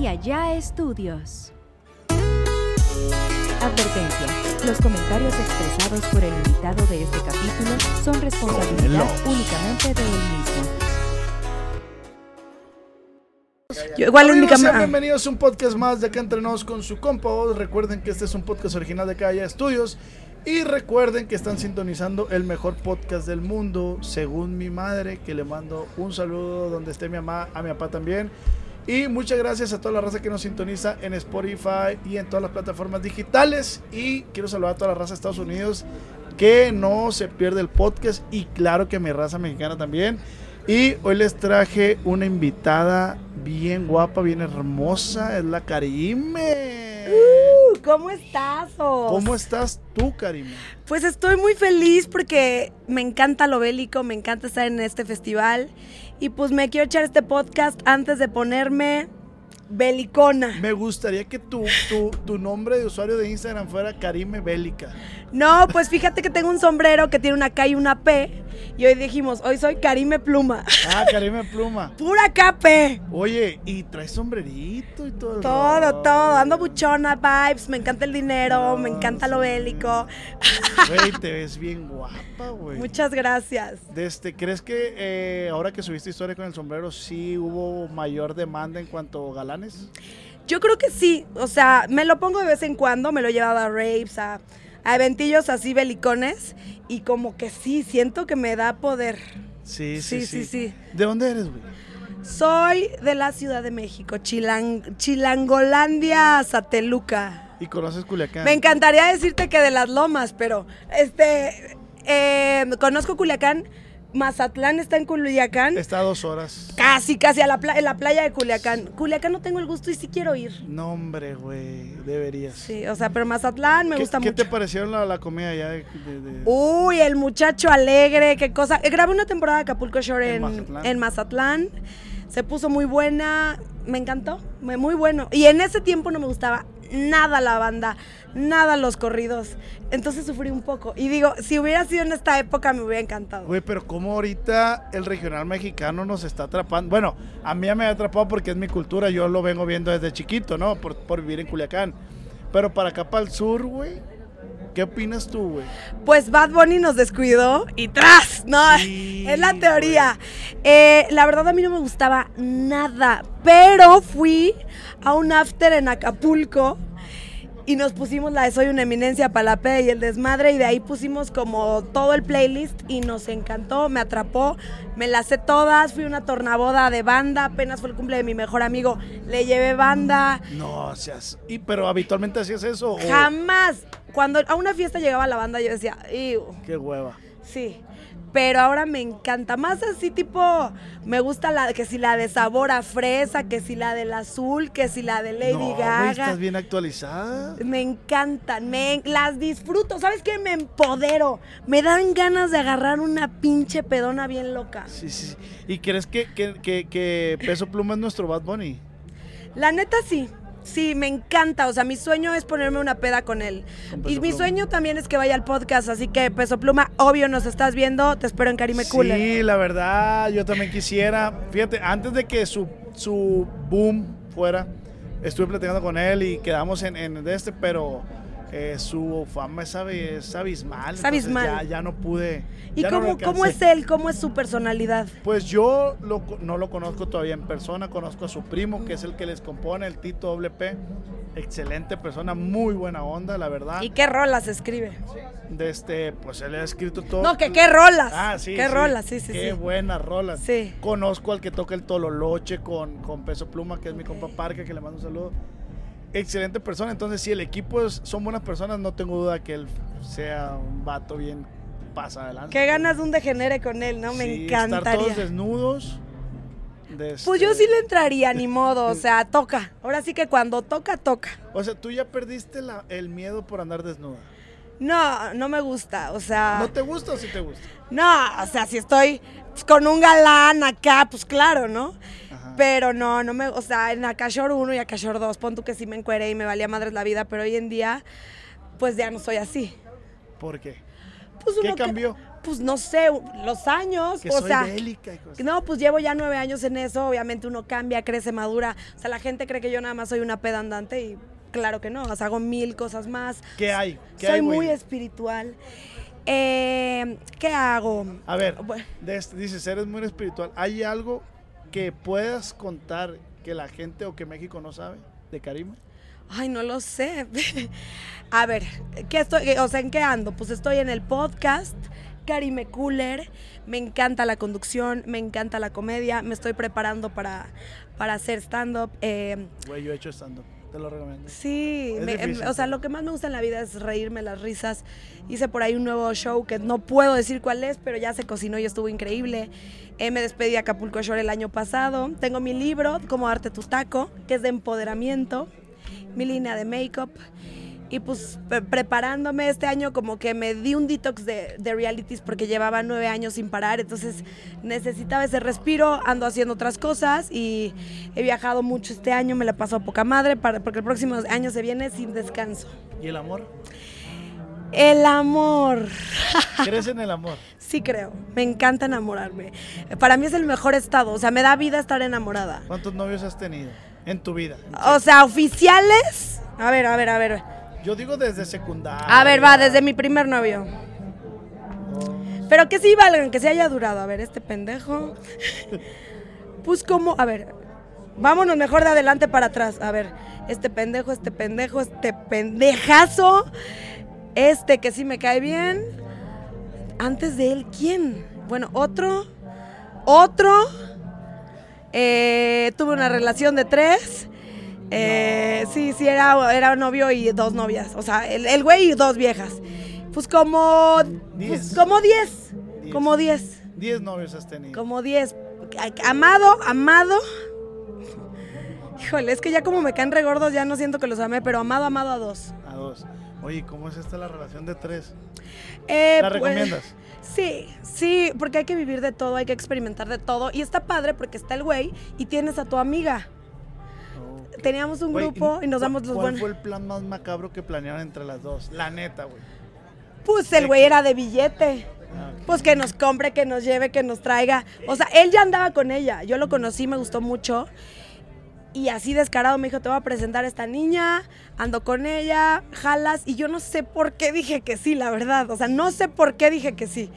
y allá estudios. Advertencia. Los comentarios expresados por el invitado de este capítulo son responsabilidad únicamente de él mismo. Yo igual es mi Amigos, sean cámara. bienvenidos a un podcast más de Acá Entre Nos con su compa. Oz. Recuerden que este es un podcast original de Calla Estudios. Y recuerden que están sintonizando el mejor podcast del mundo, según mi madre, que le mando un saludo donde esté mi mamá, a mi papá también. Y muchas gracias a toda la raza que nos sintoniza en Spotify y en todas las plataformas digitales. Y quiero saludar a toda la raza de Estados Unidos que no se pierde el podcast. Y claro que mi raza mexicana también. Y hoy les traje una invitada bien guapa, bien hermosa. Es la Karime. Uh, ¿Cómo estás? Os? ¿Cómo estás tú, Karime? Pues estoy muy feliz porque me encanta lo bélico, me encanta estar en este festival y pues me quiero echar este podcast antes de ponerme belicona. Me gustaría que tu, tu, tu nombre de usuario de Instagram fuera Karime Bélica. No, pues fíjate que tengo un sombrero que tiene una K y una P y hoy dijimos, hoy soy Karime Pluma. Ah, Karime Pluma. Pura KP. Oye, y traes sombrerito y todo. Todo, rollo. todo. Ando buchona, vibes. Me encanta el dinero, me encanta lo bélico. Güey, te ves bien guapa, güey. Muchas gracias. De este, ¿Crees que eh, ahora que subiste historia con el sombrero, sí hubo mayor demanda en cuanto a galanes? Yo creo que sí. O sea, me lo pongo de vez en cuando. Me lo he llevado a rapes, a, a eventillos así belicones. Y como que sí, siento que me da poder. Sí, Sí, sí, sí, sí. sí. ¿De dónde eres, güey? Soy de la Ciudad de México, Chilang, Chilangolandia, Sateluca. ¿Y conoces Culiacán? Me encantaría decirte que de las lomas, pero este eh, conozco Culiacán. Mazatlán está en Culiacán. Está a dos horas. Casi, casi a la, pla- en la playa de Culiacán. Culiacán no tengo el gusto y sí quiero ir. No, hombre, güey, deberías. Sí, o sea, pero Mazatlán me ¿Qué, gusta qué mucho. te parecieron la, la comida allá de, de- de- Uy, el muchacho alegre, qué cosa. Eh, Grabé una temporada de Acapulco Shore En en, Mazatlán. en Mazatlán. Se puso muy buena. Me encantó. Muy bueno. Y en ese tiempo no me gustaba nada la banda, nada los corridos. Entonces sufrí un poco. Y digo, si hubiera sido en esta época me hubiera encantado. Güey, pero cómo ahorita el regional mexicano nos está atrapando. Bueno, a mí ya me ha atrapado porque es mi cultura, yo lo vengo viendo desde chiquito, ¿no? Por, por vivir en Culiacán. Pero para acá, para el sur, güey, ¿qué opinas tú, güey? Pues Bad Bunny nos descuidó y tras, no, Sí, es la teoría. Eh, la verdad a mí no me gustaba nada, pero fui a un after en Acapulco y nos pusimos la de Soy una eminencia palapé y el desmadre y de ahí pusimos como todo el playlist y nos encantó, me atrapó, me las sé todas, fui a una tornaboda de banda, apenas fue el cumple de mi mejor amigo, le llevé banda, No, seas. Y, pero habitualmente hacías eso. o- jamás, cuando a una fiesta llegaba la banda yo decía, "Iu". Qué hueva. Sí. Pero ahora me encanta. Más así tipo, me gusta la que si la de sabor a fresa, que si la del azul, que si la de Lady no, Gaga. estás bien actualizada. Me encantan, me, las disfruto. ¿Sabes qué? Me empodero. Me dan ganas de agarrar una pinche pedona bien loca. Sí, sí. sí. ¿Y crees que, que, que, que Peso Pluma es nuestro Bad Bunny? La neta sí. Sí, me encanta. O sea, mi sueño es ponerme una peda con él. Con y mi sueño también es que vaya al podcast. Así que, Peso Pluma, obvio nos estás viendo. Te espero en Karime Cooler. Sí, la verdad, yo también quisiera. Fíjate, antes de que su, su boom fuera, estuve platicando con él y quedamos en, en este, pero eh, su fama es, abi- es abismal. Es abismal. Ya, ya no pude. ¿Y no cómo, cómo es él? ¿Cómo es su personalidad? Pues yo lo no lo conozco todavía en persona, conozco a su primo, que es el que les compone, el Tito WP. Excelente persona, muy buena onda, la verdad. ¿Y qué rolas escribe? De este, pues él ha escrito todo. No, que qué rolas. Ah, sí. Qué sí. rolas, sí, sí, Qué sí. buenas rolas. Sí. Conozco al que toca el Tololoche con, con Peso Pluma, que es mi compa Parque, que le mando un saludo. Excelente persona. Entonces, si el equipo es- son buenas personas, no tengo duda que él sea un vato bien pasa adelante. Qué ganas de un degenere con él, ¿no? Me Sí, Estar todos encantaría. desnudos. de Pues yo este- sí le entraría, ni modo, o sea, toca. Ahora sí que cuando toca, toca. O sea, tú ya perdiste la- el miedo por andar desnuda. No, no me gusta, o sea... ¿No te gusta o sí te gusta? No, o sea, si estoy pues, con un galán acá, pues claro, ¿no? Ajá. Pero no, no me, o sea, en Akashor 1 y Akashor 2, pon tú que sí me encueré y me valía madres la vida, pero hoy en día, pues ya no soy así. ¿Por qué? Pues ¿Qué que- cambió? pues no sé, los años, Que o soy sea... bélica y cosas. No, pues llevo ya nueve años en eso, obviamente uno cambia, crece, madura. O sea, la gente cree que yo nada más soy una peda andante y claro que no, o sea, hago mil cosas más. ¿Qué hay? ¿Qué soy hay, muy espiritual. Eh, ¿Qué hago? A ver, Bueno. dices, eres muy espiritual. ¿Hay algo que puedas contar que la gente o que México no sabe de Karima? Ay, no lo sé. A ver, ¿qué estoy, o sea, ¿en qué ando? Pues estoy en el podcast Karime Cooler. Me encanta la conducción, me encanta la comedia. Me estoy preparando para, para hacer stand-up. eh, Güey, yo he hecho stand-up. Te lo recomiendo. Sí, me- difícil, em, o sea, lo que más me gusta en la vida es reírme las risas. Hice por ahí un nuevo show que no puedo decir cuál es, pero ya se cocinó y estuvo increíble. Eh, me despedí de Acapulco Shore el año pasado. Tengo mi libro, Como Arte Tu Taco, que es de empoderamiento, mi línea de make-up. Y pues pre- preparándome este año como que me di un detox de, de realities porque llevaba nueve años sin parar, entonces necesitaba ese respiro, ando haciendo otras cosas y he viajado mucho este año, me la paso a poca madre para- porque el próximo año se viene sin descanso. ¿Y el amor? El amor. ¿Crees en el amor? Sí creo, me encanta enamorarme. Para mí es el mejor estado, o sea, me da vida estar enamorada. ¿Cuántos novios has tenido en tu vida? O sea, oficiales. A ver, a ver, a ver. Yo digo desde secundaria. A ver, va, desde mi primer novio. Pero que sí valgan, que sí haya durado. A ver, este pendejo. Pues como, a ver, vámonos mejor de adelante para atrás. A ver, este pendejo, este pendejo, este pendejazo. Este que sí me cae bien. Antes de él, ¿quién? Bueno, otro. Otro. Eh, tuve una relación de tres. Eh, Sí, sí, era, era novio y dos novias. O sea, el, el güey y dos viejas. Pues como. Diez. Pues como diez. Diez. Como diez. Diez novios has tenido. Como diez. Amado, amado. Híjole, es que ya como me caen regordos, ya no siento que los amé, pero amado, amado a dos. A dos. Oye, ¿cómo es esta la relación de tres? Eh, ¿La pues, recomiendas? Sí, sí, porque hay que vivir de todo, hay que experimentar de todo. Y está padre porque está el güey y tienes a tu amiga. Teníamos un Güey, grupo y nos ¿cu- damos los ¿Cuál buenos. fue el plan más macabro que planearon entre las dos? La neta, güey. Pues el güey era de billete. Ah. Pues que nos compre, que nos lleve, que nos traiga. O sea, él ya andaba con ella. Yo lo conocí, me gustó mucho. Y así descarado me dijo, te voy a presentar a esta niña, ando con ella, jalas. Y yo no sé por qué dije que sí, la verdad. O sea, no sé por qué dije que sí.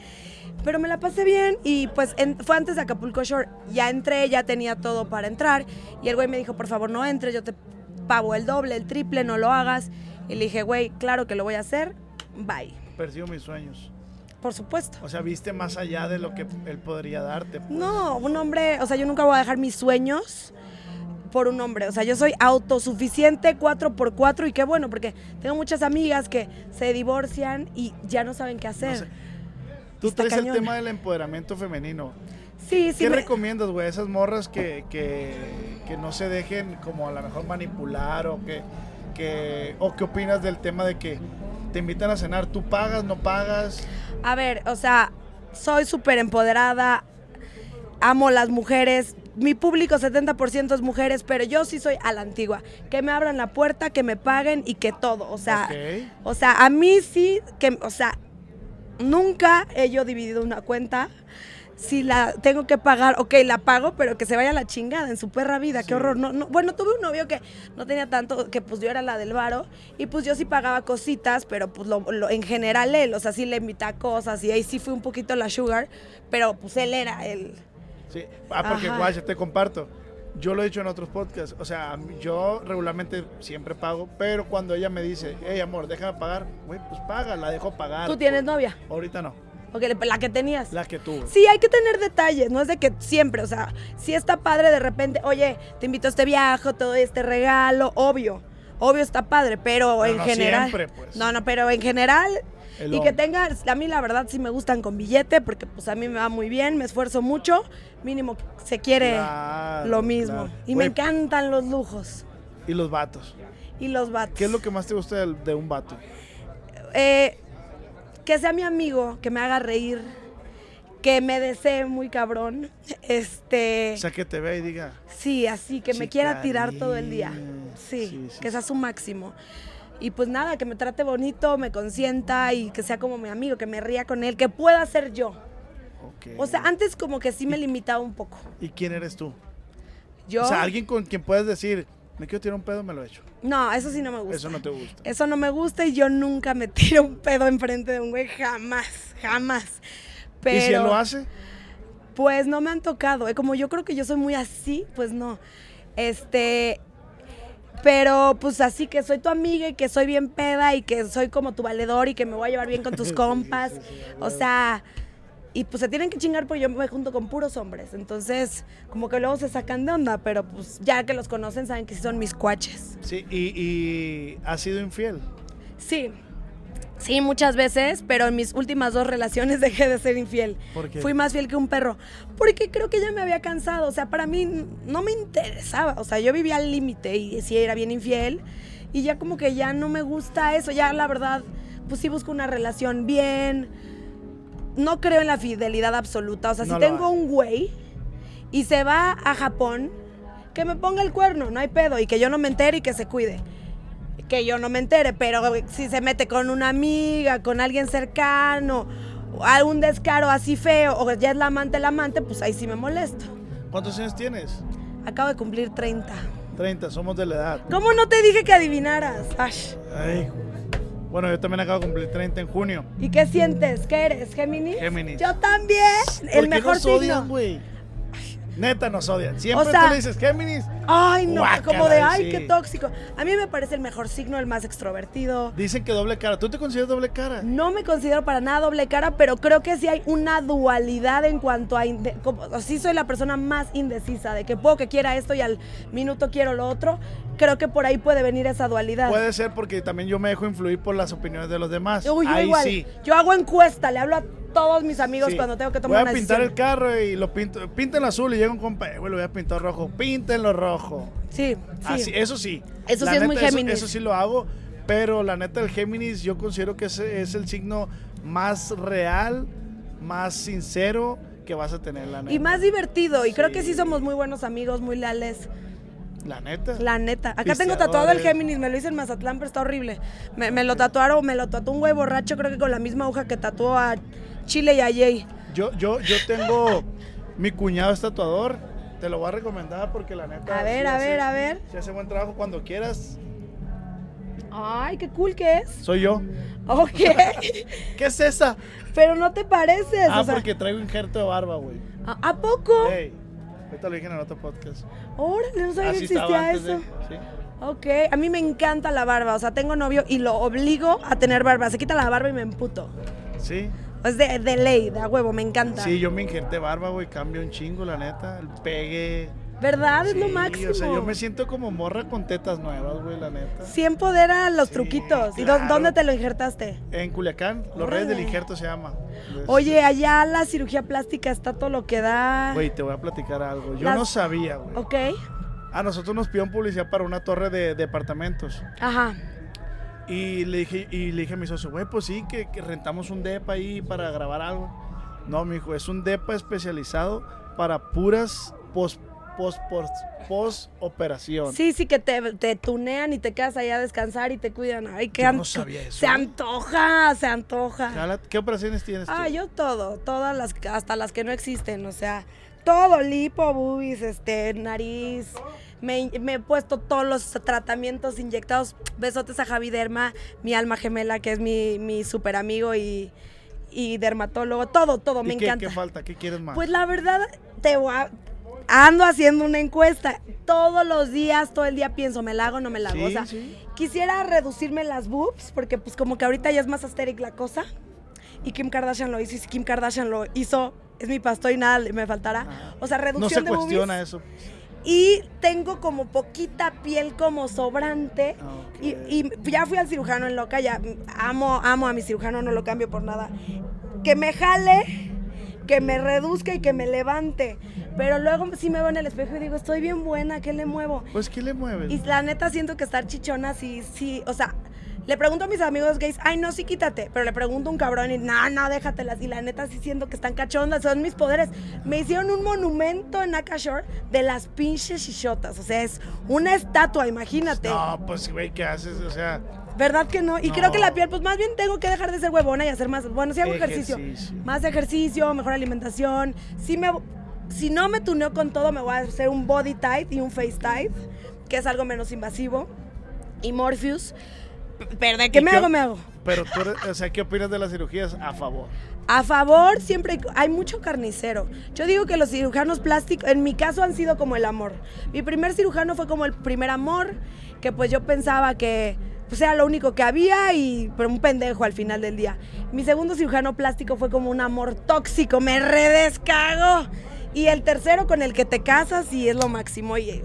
Pero me la pasé bien y pues en- fue antes de Acapulco Shore. Ya entré, ya tenía todo para entrar. Y el güey me dijo, por favor, no entres, yo te pago el doble, el triple, no lo hagas. Y le dije, güey, claro que lo voy a hacer. Bye. Persigo mis sueños. Por supuesto. O sea, viste más allá de lo que él podría darte. pues. No, un hombre, o sea, yo nunca voy a dejar mis sueños por un hombre. O sea, yo soy autosuficiente 4x4 y qué bueno, porque tengo muchas amigas que se divorcian y ya no saben qué hacer. sé. Tú traes cañón. el tema del empoderamiento femenino. Sí, sí. ¿Qué me- recomiendas, güey? Esas morras que, que, que no se dejen como a lo mejor manipular o que, que... ¿O qué opinas del tema de que te invitan a cenar? ¿Tú pagas, no pagas? A ver, o sea, soy súper empoderada, amo las mujeres. Mi público 70% es mujeres, pero yo sí soy a la antigua. Que me abran la puerta, que me paguen y que todo. O sea, Ok. o sea, a mí sí, que, o sea, nunca he yo dividido una cuenta. Si la tengo que pagar, ok, la pago, pero que se vaya a la chingada en su perra vida, Sí. qué horror. No, no, bueno, tuve un novio que no tenía tanto, que pues yo era la del varo, y pues yo sí pagaba cositas, pero pues lo, lo- en general él, o sea, sí le invitaba cosas, y ahí sí fui un poquito la sugar, pero pues él era el... Sí. Ah, porque, guay, te comparto. Yo lo he dicho en otros podcasts. O sea, yo regularmente siempre pago, pero cuando ella me dice, hey, amor, déjame pagar, güey, pues paga, la dejo pagar. ¿Tú tienes Por- novia? Ahorita no. Ok, la que tenías. La que tuve. Sí, hay que tener detalles, no es de que siempre, o sea, si está padre de repente, oye, te invito a este viaje, todo este regalo, obvio, obvio está padre, pero, Pero en no general. siempre, pues. No, no, pero en general. El y que hombre. tenga, a mí la verdad sí me gustan con billete, porque pues a mí me va muy bien, me esfuerzo mucho, mínimo se quiere Claro, lo mismo. claro. Y me encantan los lujos Y los vatos. y los vatos. ¿Qué es lo que más te gusta de, un vato? Eh, que sea mi amigo, que me haga reír, que me desee muy cabrón. Este. O sea, que te vea y diga, Sí, así, que me quiera tirar todo el día. Sí, Sí, sí, que sea su máximo. Y pues nada, que me trate bonito, me consienta y que sea como mi amigo, que me ría con él, que pueda ser yo. ok. O sea, antes como que sí me limitaba un poco. ¿Y quién eres tú? Yo. O sea, alguien con quien puedes decir, me quiero tirar un pedo, me lo he hecho. No, eso sí no me gusta. Eso no te gusta. Eso no me gusta y yo nunca me tiro un pedo enfrente de un güey, jamás, jamás. Pero, ¿Y si él lo hace? Pues no me han tocado. eh, Como yo creo que yo soy muy así, pues no. Este. Pero pues así que soy tu amiga y que soy bien peda y que soy como tu valedor y que me voy a llevar bien con tus compas. O sea. Y pues se tienen que chingar porque yo me junto con puros hombres. Entonces, como que luego se sacan de onda, pero pues ya que los conocen saben que sí son mis cuaches. Sí, y, y has sido infiel. Sí. Sí, muchas veces, pero en mis últimas dos relaciones dejé de ser infiel. ¿Por qué? Fui más fiel que un perro. Porque creo que ya me había cansado. O sea, para mí no me interesaba. O sea, yo vivía al límite y sí era bien infiel. Y ya como que ya no me gusta eso. Ya la verdad, pues sí busco una relación bien. No creo en la fidelidad absoluta. O sea, No si tengo hay. un güey y se va a Japón, que me ponga el cuerno, no hay pedo. Y que yo no me entere y que se cuide que yo no me entere, pero si se mete con una amiga, con alguien cercano, algún descaro así feo, o ya es la amante el amante, pues ahí sí me molesto. ¿Cuántos años tienes? Acabo de cumplir 30. 30, somos de la edad. ¿Cómo no te dije que adivinaras? Ash. Ay, bueno, yo también acabo de cumplir 30 en junio. ¿Y qué sientes? ¿Qué eres? ¿Géminis? Géminis. Yo también. ¿Por El qué mejor nos odian, signo. güey? Neta nos odian. Siempre O sea- tú le dices Géminis. Ay, no, Guácala, como de, ay, sí. qué tóxico. A mí me parece el mejor signo, el más extrovertido. Dicen que doble cara. ¿Tú te consideras doble cara? No me considero para nada doble cara, pero creo que sí hay una dualidad en cuanto a... como- sí soy la persona más indecisa, de que puedo que quiera esto y al minuto quiero lo otro. Creo que por ahí puede venir esa dualidad. Puede ser porque también yo me dejo influir por las opiniones de los demás. Uy, yo Ahí igual. sí. Yo hago encuesta, le hablo a todos mis amigos Sí. cuando tengo que Voy tomar a una pintar el carro y lo pinto. Píntenlo azul y llega un compa. eh, güey, lo voy a pintar rojo. Píntenlo rojo. Sí, sí. Así, eso sí. Eso La sí es muy neta, Géminis. Eso, sí lo hago. Pero la neta, el Géminis, yo considero que ese es el signo más real, más sincero que vas a tener, la neta. Y más divertido. Y creo que sí somos muy buenos amigos, muy leales. La neta. La neta. Acá tengo tatuado el. Géminis, me lo hice en Mazatlán, pero está horrible. Me, me lo tatuaron, me lo tatuó un güey borracho, creo que con la misma aguja que tatuó a Chile y a Jay. Yo, yo, yo tengo. Mi cuñado es tatuador. Te lo voy a recomendar porque la neta. A ver, sí a hace- ver, a ver. sí hace buen trabajo cuando quieras. Ay, qué cool que es. Soy yo. Ok. ¿Qué es esa? pero no te pareces. Ah, o sea, porque traigo injerto de barba, güey. ¿a, a poco? Ey, ahorita lo dije en el otro podcast. Órale, no sabía que existía eso. de. Sí. Ok, a mí me encanta la barba. O sea, tengo novio y lo obligo a tener barba. Se quita la barba y me emputo. Sí. Es de, de ley, de a huevo, me encanta. Sí, yo me injerté barba, güey. Cambio un chingo, la neta. El pegue. ¿Verdad? Es lo Sí, máximo. O sea, yo me siento como morra con tetas nuevas, güey, la neta. Sí empodera los Sí, truquitos. ¿Y dónde te lo injertaste? En Culiacán, los Reyes del. Injerto se llama. Oye, allá la cirugía plástica está todo lo que da. Güey, te voy a platicar algo. Yo Las- no sabía, güey. Ok. A nosotros nos pidieron publicidad para una torre de departamentos. Ajá. Y le dije, y le dije a mi socio, güey, pues sí, que, que rentamos un depa ahí para grabar algo. No, mi hijo, es un depa especializado para puras post, post, post, post operación. Sí, sí, que te, te tunean y te quedas allá a descansar y te cuidan. Ay, qué Yo no sabía eso, Se ¿eh? antoja, se antoja. ¿Qué operaciones tienes tú? Ah, yo todo, todas las, hasta las que no existen, o sea, todo, lipo, boobies, este, nariz. Me, me he puesto todos los tratamientos inyectados. Besotes a Javi Derma, mi alma gemela, que es mi, mi super amigo y, y dermatólogo. Todo, todo, ¿Y me qué, encanta. qué falta? ¿Qué quieres más? Pues la verdad, te voy a- ando haciendo una encuesta. Todos los días, todo el día pienso, ¿me la hago o no me la hago? Sí, o sea, sí. quisiera reducirme las boobs, porque pues como que ahorita ya es más asteric la cosa. Y Kim Kardashian lo hizo, y Kim Kardashian lo hizo, es mi pastor y nada me faltará. Ajá. O sea, no reducción se de boobies. cuestiona eso. y tengo como poquita piel como sobrante. Y, y ya fui al cirujano en loca, ya amo, amo a mi cirujano, no lo cambio por nada. Que me jale, que me reduzca y que me levante. Pero luego sí me veo en el espejo y digo, estoy bien buena, ¿qué le muevo? Pues, ¿qué le mueves? Y la neta siento que estar chichona sí, sí, o sea, le pregunto a mis amigos gays, ay, no, sí, quítate. Pero le pregunto a un cabrón y, no, no, déjatelas. Y la neta sí siento que están cachondas, son mis poderes. Me hicieron un monumento en Akashore de las pinches chichotas. O sea, es una estatua, imagínate. No, pues, güey, ¿qué haces? O sea, ¿Verdad que no? Y No. creo que la piel, pues más bien tengo que dejar de ser huevona y hacer más, bueno, sí hago ejercicio. Ejercicio. Más ejercicio, mejor alimentación. Sí me, si no me tuneo con todo, me voy a hacer un body tight y un face tight, que es algo menos invasivo. Y Morpheus. Qué ¿Y me qué- hago, me hago. pero tú, eres- o sea, ¿qué opinas de las cirugías? A favor. A favor, siempre hay, mucho carnicero. Yo digo que los cirujanos plásticos, en mi caso, han sido como el amor. Mi primer cirujano fue como el primer amor, que pues yo pensaba que pues, era lo único que había y pero un pendejo al final del día. Mi segundo cirujano plástico fue como un amor tóxico, me redescago. Y el tercero con el que te casas y es lo máximo. Y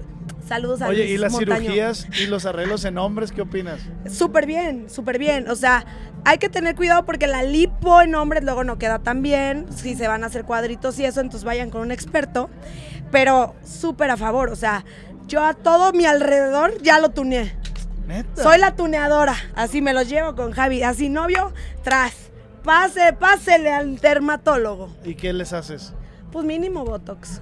saludos a Oye, Luis ¿y las Montaño. cirugías y los arreglos en hombres, qué opinas? Súper bien, súper bien. O sea, hay que tener cuidado porque la lipo en hombres luego no queda tan bien. Si se van a hacer cuadritos y eso, entonces vayan con un experto. Pero súper a favor. O sea, yo a todo mi alrededor ya lo tuneé. Neta. Soy la tuneadora. Así me los llevo con Javi. Así novio, tras. Pase, pásele al dermatólogo. ¿Y qué les haces? Pues mínimo Botox.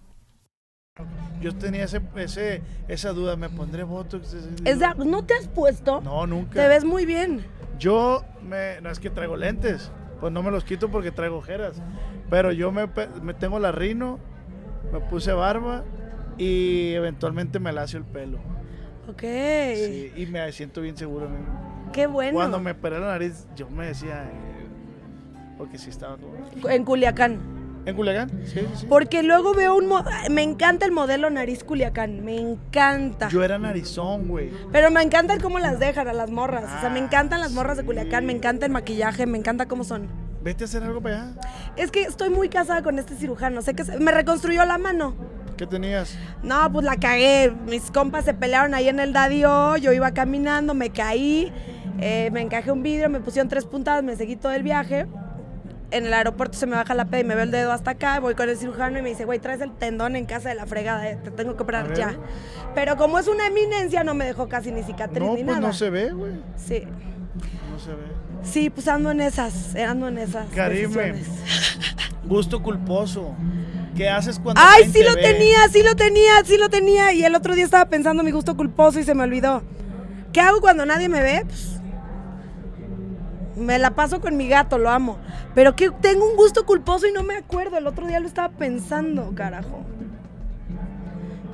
yo tenía ese, ese, esa duda, ¿me pondré Botox? De- ¿No te has puesto? No, nunca. Te ves muy bien. Yo, me, no es que traigo lentes, pues no me los quito porque traigo ojeras. Pero yo me, me tengo la rino, me puse barba y eventualmente me lacio el pelo. Ok. Sí, y me siento bien seguro. Qué bueno. Cuando me operé la nariz, yo me decía, eh, porque sí estaba. En Culiacán. ¿En Culiacán? Sí, sí, sí. Porque luego veo un... Me encanta el modelo nariz Culiacán. Me encanta. Yo era narizón, güey. Pero me encanta el cómo las dejan a las morras. O sea, me Ah, encantan las morras de Culiacán. Me encanta el maquillaje. Me encanta cómo son. Vete a hacer algo para allá. Es que estoy muy casada con este cirujano. Sé que se- me reconstruyó la mano. ¿Qué tenías? No, pues la cagué. Mis compas se pelearon ahí en el dadio. Yo iba caminando, me caí. eh, me encajé un vidrio, me pusieron tres puntadas, me seguí todo el viaje. En el aeropuerto se me baja la peda y me veo el dedo hasta acá. Voy con el cirujano y me dice, güey, traes el tendón en casa de la fregada, eh, te tengo que operar ya. Pero como es una eminencia, no me dejó casi ni cicatriz No, ni pues nada. no se ve, güey. Sí. No se ve. Sí, pues ando en esas, eh, ando en esas. Karime, gusto culposo. ¿Qué haces cuando Ay, sí lo ve? tenía, sí lo tenía, sí lo tenía. Y el otro día estaba pensando mi gusto culposo y se me olvidó. ¿Qué hago cuando nadie me ve? Pues, me la paso con mi gato, lo amo. Pero que tengo un gusto culposo y no me acuerdo. El otro día lo estaba pensando, carajo.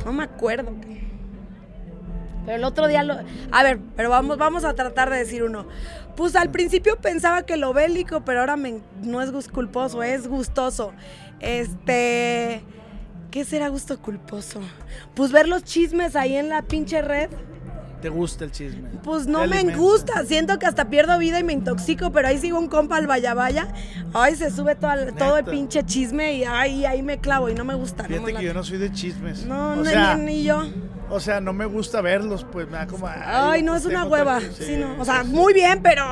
No me acuerdo. Pero el otro día lo... A ver, pero vamos, vamos a tratar de decir uno. Pues al principio pensaba que lo bélico, pero ahora me- no es gusto culposo, es gustoso. Este... ¿Qué será gusto culposo? Pues ver los chismes ahí en la pinche red. ¿Te gusta el chisme? Pues no me alimenta. gusta, siento que hasta pierdo vida y me intoxico, pero ahí sigo un compa al vaya vaya. Ay, se sube todo el, todo el Neta. pinche chisme y ay, ahí me clavo y no me gusta. no, Fíjate me que yo no soy de chismes. No, o no, sea, ni, ni yo. o sea, no me gusta verlos, pues me da como. Ay, no, pues, es una hueva. otra- Sí, no. O sea, sí. muy bien, pero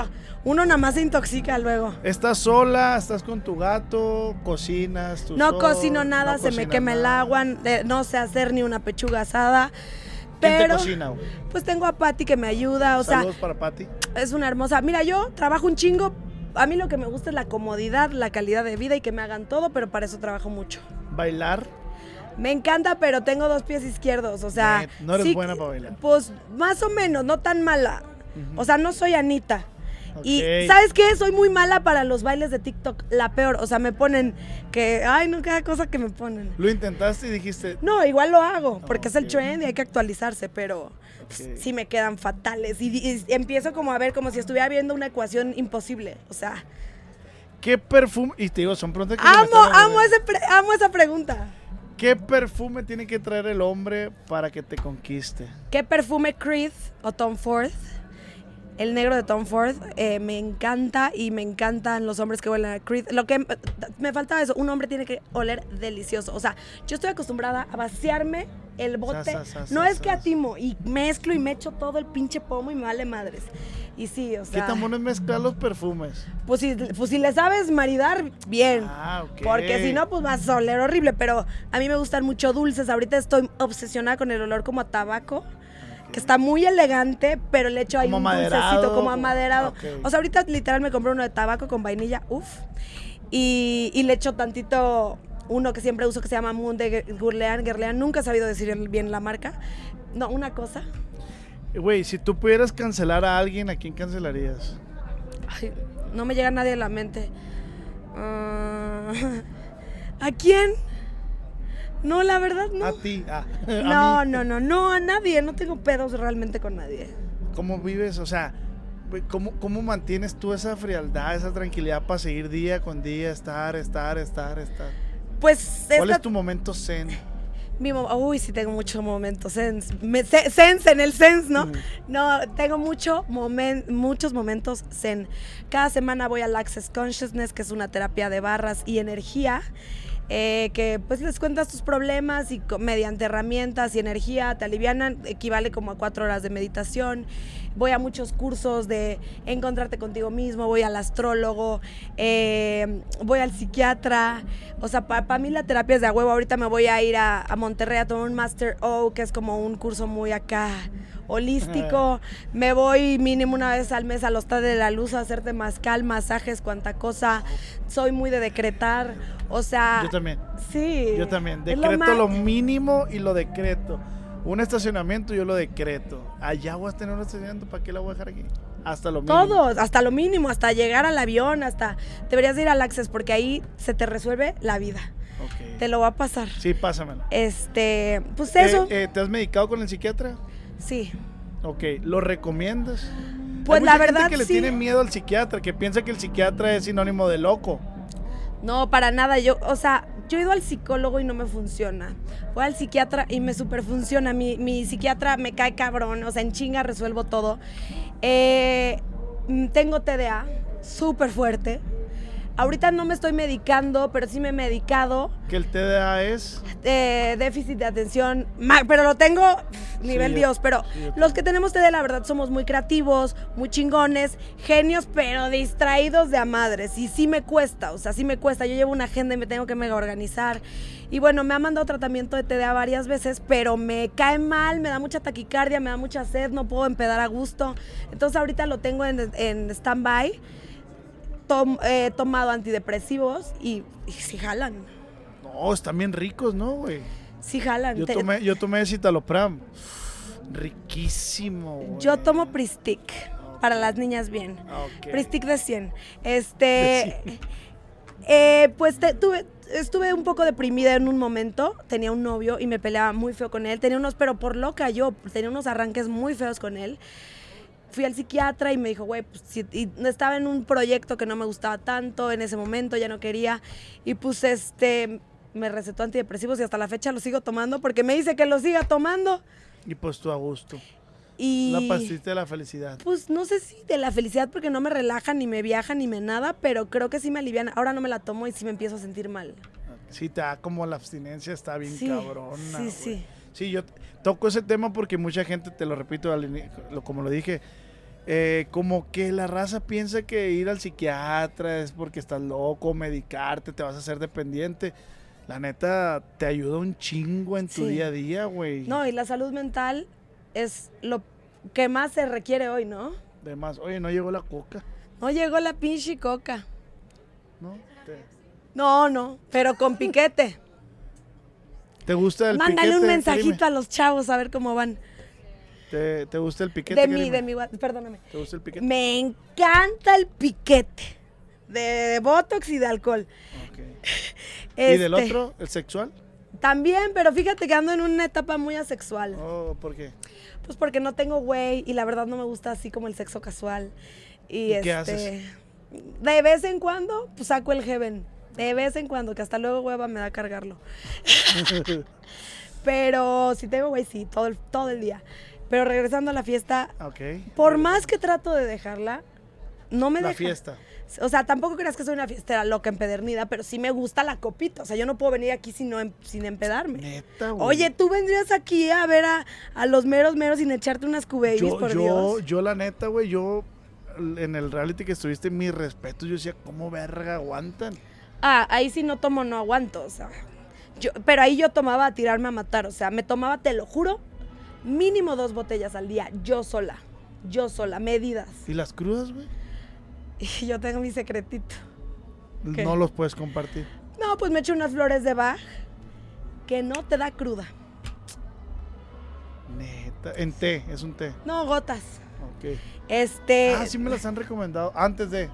uno nada más se intoxica luego. Estás sola, estás con tu gato, cocinas, No sol- cocino nada, no se me quema el agua, eh, no sé hacer ni una pechuga asada. ¿Quién Pero, te cocina, güey? pues tengo a Patti que me ayuda, o sea, Saludos para Pati. es una hermosa. Mira, yo trabajo un chingo. A mí lo que me gusta es la comodidad, la calidad de vida y que me hagan todo, pero para eso trabajo mucho. Bailar. Me encanta, pero tengo dos pies izquierdos, o sea... Net, no eres buena para bailar. Pues más o menos, no tan mala. O sea, no soy Anita. Y. ¿sabes qué? Soy muy mala para los bailes de TikTok, la peor. O sea, me ponen que, ay, no, cada cosa que me ponen. Lo intentaste y dijiste, No, igual lo hago, porque es el trend y hay que actualizarse, pero pues, sí me quedan fatales. Y, y empiezo como a ver como si estuviera viendo una ecuación imposible. O sea, ¿qué perfume? Y te digo, son preguntas que se me amo, amo, ese amo esa pregunta. ¿Qué perfume tiene que traer el hombre para que te conquiste? ¿Qué perfume Creed o Tom Ford? El negro de Tom Ford eh, me encanta y me encantan los hombres que huelen a Creed. Lo que me faltaba eso, un hombre tiene que oler delicioso. O sea, yo estoy acostumbrada a vaciarme el bote. Sa, sa, sa, no es que atimo y mezclo y me echo todo el pinche pomo y me vale madres. Y sí, o ¿Qué sea, tan bueno es mezclar los perfumes? pues si, pues si le sabes maridar, bien. Ah, ok. Porque si no, pues vas a oler horrible. Pero a mí me gustan mucho dulces. Ahorita estoy obsesionada con el olor como a tabaco. Que está muy elegante, pero le echo ahí Como un amaderado, dulcecito como amaderado. ok. O sea, ahorita literal me compré uno de tabaco con vainilla, uff. Y, y le echo tantito uno que siempre uso que se llama Moon de Guerlain. Guerlain, nunca he sabido decir bien la marca. No, una cosa. Güey, si tú pudieras cancelar a alguien, ¿a quién cancelarías? Ay, no me llega nadie a la mente. Ah, ¿A quién? No, la verdad no. A ti. Ah, a No, mí. no, no, no, a nadie. No tengo pedos realmente con nadie. ¿Cómo vives? O sea, ¿cómo, ¿cómo mantienes tú esa frialdad, esa tranquilidad para seguir día con día, estar, estar, estar, estar? Pues ¿Cuál esta- es tu momento zen? mi uy, sí tengo muchos momentos sense. Me- sense en el sense, ¿no? Mm. No, tengo mucho momen- muchos momentos zen. Cada semana voy al Access Consciousness, que es una terapia de barras y energía. Eh, que pues les cuentas tus problemas y mediante herramientas y energía te alivianan, equivale como a cuatro horas de meditación. Voy a muchos cursos de encontrarte contigo mismo, voy al astrólogo, eh, voy al psiquiatra. O sea, para mí la terapia es de a huevo. Ahorita me voy a ir a Monterrey a tomar un Master O, que es como un curso muy acá holístico. Me voy mínimo una vez al mes al Hostal de la Luz a hacer temazcal, masajes, cuanta cosa. Soy muy de decretar. O sea, Yo también. sí. Yo también. Decreto lo, mínimo y lo decreto. Un estacionamiento yo lo decreto. Allá voy a tener un estacionamiento, ¿para qué la voy a dejar aquí? Hasta lo mínimo. Todo, hasta lo mínimo, hasta llegar al avión, hasta deberías de ir al Access porque ahí se te resuelve la vida. Ok. Te lo va a pasar. Sí, pásamelo. Este, pues eso, Eh, eh, ¿Te has medicado con el psiquiatra? Sí. Ok. ¿Lo recomiendas? Pues Hay la mucha gente verdad que le sí. tiene miedo al psiquiatra, que piensa que el psiquiatra es sinónimo de loco. No, para nada. Yo, o sea, yo he ido al psicólogo y no me funciona. Voy al psiquiatra y me super funciona. Mi, mi psiquiatra me cae cabrón. O sea, en chinga resuelvo todo. Eh, mm, tengo TDA, súper fuerte. Ahorita no me estoy medicando, pero sí me he medicado. Que el TDA es. eh, déficit de atención, pero lo tengo nivel yo- Dios. Pero sí, los que tenemos TDA, la verdad, somos muy creativos, muy chingones, genios, pero distraídos de a madres. Y sí me cuesta, o sea, sí me cuesta. Yo llevo una agenda y me tengo que mega organizar. Y bueno, me ha mandado tratamiento de TDA varias veces, pero me cae mal, me da mucha taquicardia, me da mucha sed, no puedo empedar a gusto. Entonces ahorita lo tengo en, en stand-by. Tom- He tomado antidepresivos y, y sí jalan. No, están bien ricos, ¿no, güey? Sí jalan. Yo tomé, yo tomé citalopram. Riquísimo, güey. Yo tomo Pristic para las niñas bien. Ah, ok. Pristic de 100. De Este. eh, pues te- tuve, estuve un poco deprimida en un momento. Tenía un novio y me peleaba muy feo con él. Tenía unos, pero por loca yo, tenía unos arranques muy feos con él. Fui al psiquiatra y me dijo, güey, pues si- y estaba en un proyecto que no me gustaba tanto en ese momento, ya no quería. Y pues este, me recetó antidepresivos y hasta la fecha lo sigo tomando porque me dice que lo siga tomando. Y pues tú a gusto. Y... La pastita de la felicidad. Pues no sé si de la felicidad porque no me relaja, ni me viaja, ni me nada, pero creo que sí me alivian. Ahora no me la tomo y sí me empiezo a sentir mal. Sí, te da como la abstinencia, está bien Sí, cabrona. sí, sí. Sí, yo toco ese tema porque mucha gente, te lo repito, como lo dije, eh, como que la raza piensa que ir al psiquiatra es porque estás loco, medicarte, te vas a hacer dependiente. La neta, te ayuda un chingo en tu Sí. día a día, güey. No, y la salud mental es lo que más se requiere hoy, ¿no? Además, oye, no llegó la coca, No llegó la pinche coca. ¿no? ¿Te, No, no, pero con piquete. te gusta el Mándale un piquete, mensajito Karime? a los chavos a ver cómo van. ¿Te, te gusta el piquete? De Karime? de mi, perdóname. ¿Te gusta el piquete? Me encanta el piquete. De botox y de alcohol. Ok. ¿Y del Este, otro, el sexual? También, pero fíjate que ando en una etapa muy asexual. Oh, ¿por qué? Pues porque no tengo güey y la verdad no me gusta así como el sexo casual. Y, ¿Y qué este, haces? De vez en cuando, pues saco el heaven. De vez en cuando, que hasta luego hueva me da cargarlo. Pero si tengo güey, sí, todo el, todo el día. Pero regresando a la fiesta, ok. por más que trato de dejarla, no me La deja. fiesta. O sea, tampoco creas que soy una fiestera loca empedernida, pero sí me gusta la copita. O sea, yo no puedo venir aquí sin, no em- sin empedarme. Neta, güey. Oye, tú vendrías aquí a ver a, a los meros meros sin echarte unas cubabies, yo, por yo, Dios. yo la neta, güey, yo en el reality que estuviste, mis respetos, yo decía, ¿cómo verga aguantan? Ah, ahí sí no tomo, no aguanto, o sea. Yo, pero ahí yo tomaba a tirarme a matar, o sea, me tomaba, te lo juro, mínimo dos botellas al día, yo sola, yo sola, medidas. ¿Y las crudas, güey? Y yo tengo mi secretito. ¿Qué? No los puedes compartir. No, pues me echo unas flores de Bach que no te da cruda. Neta. En té, es un té. No, gotas. Ok. Este. Ah, sí me las han recomendado. Antes de.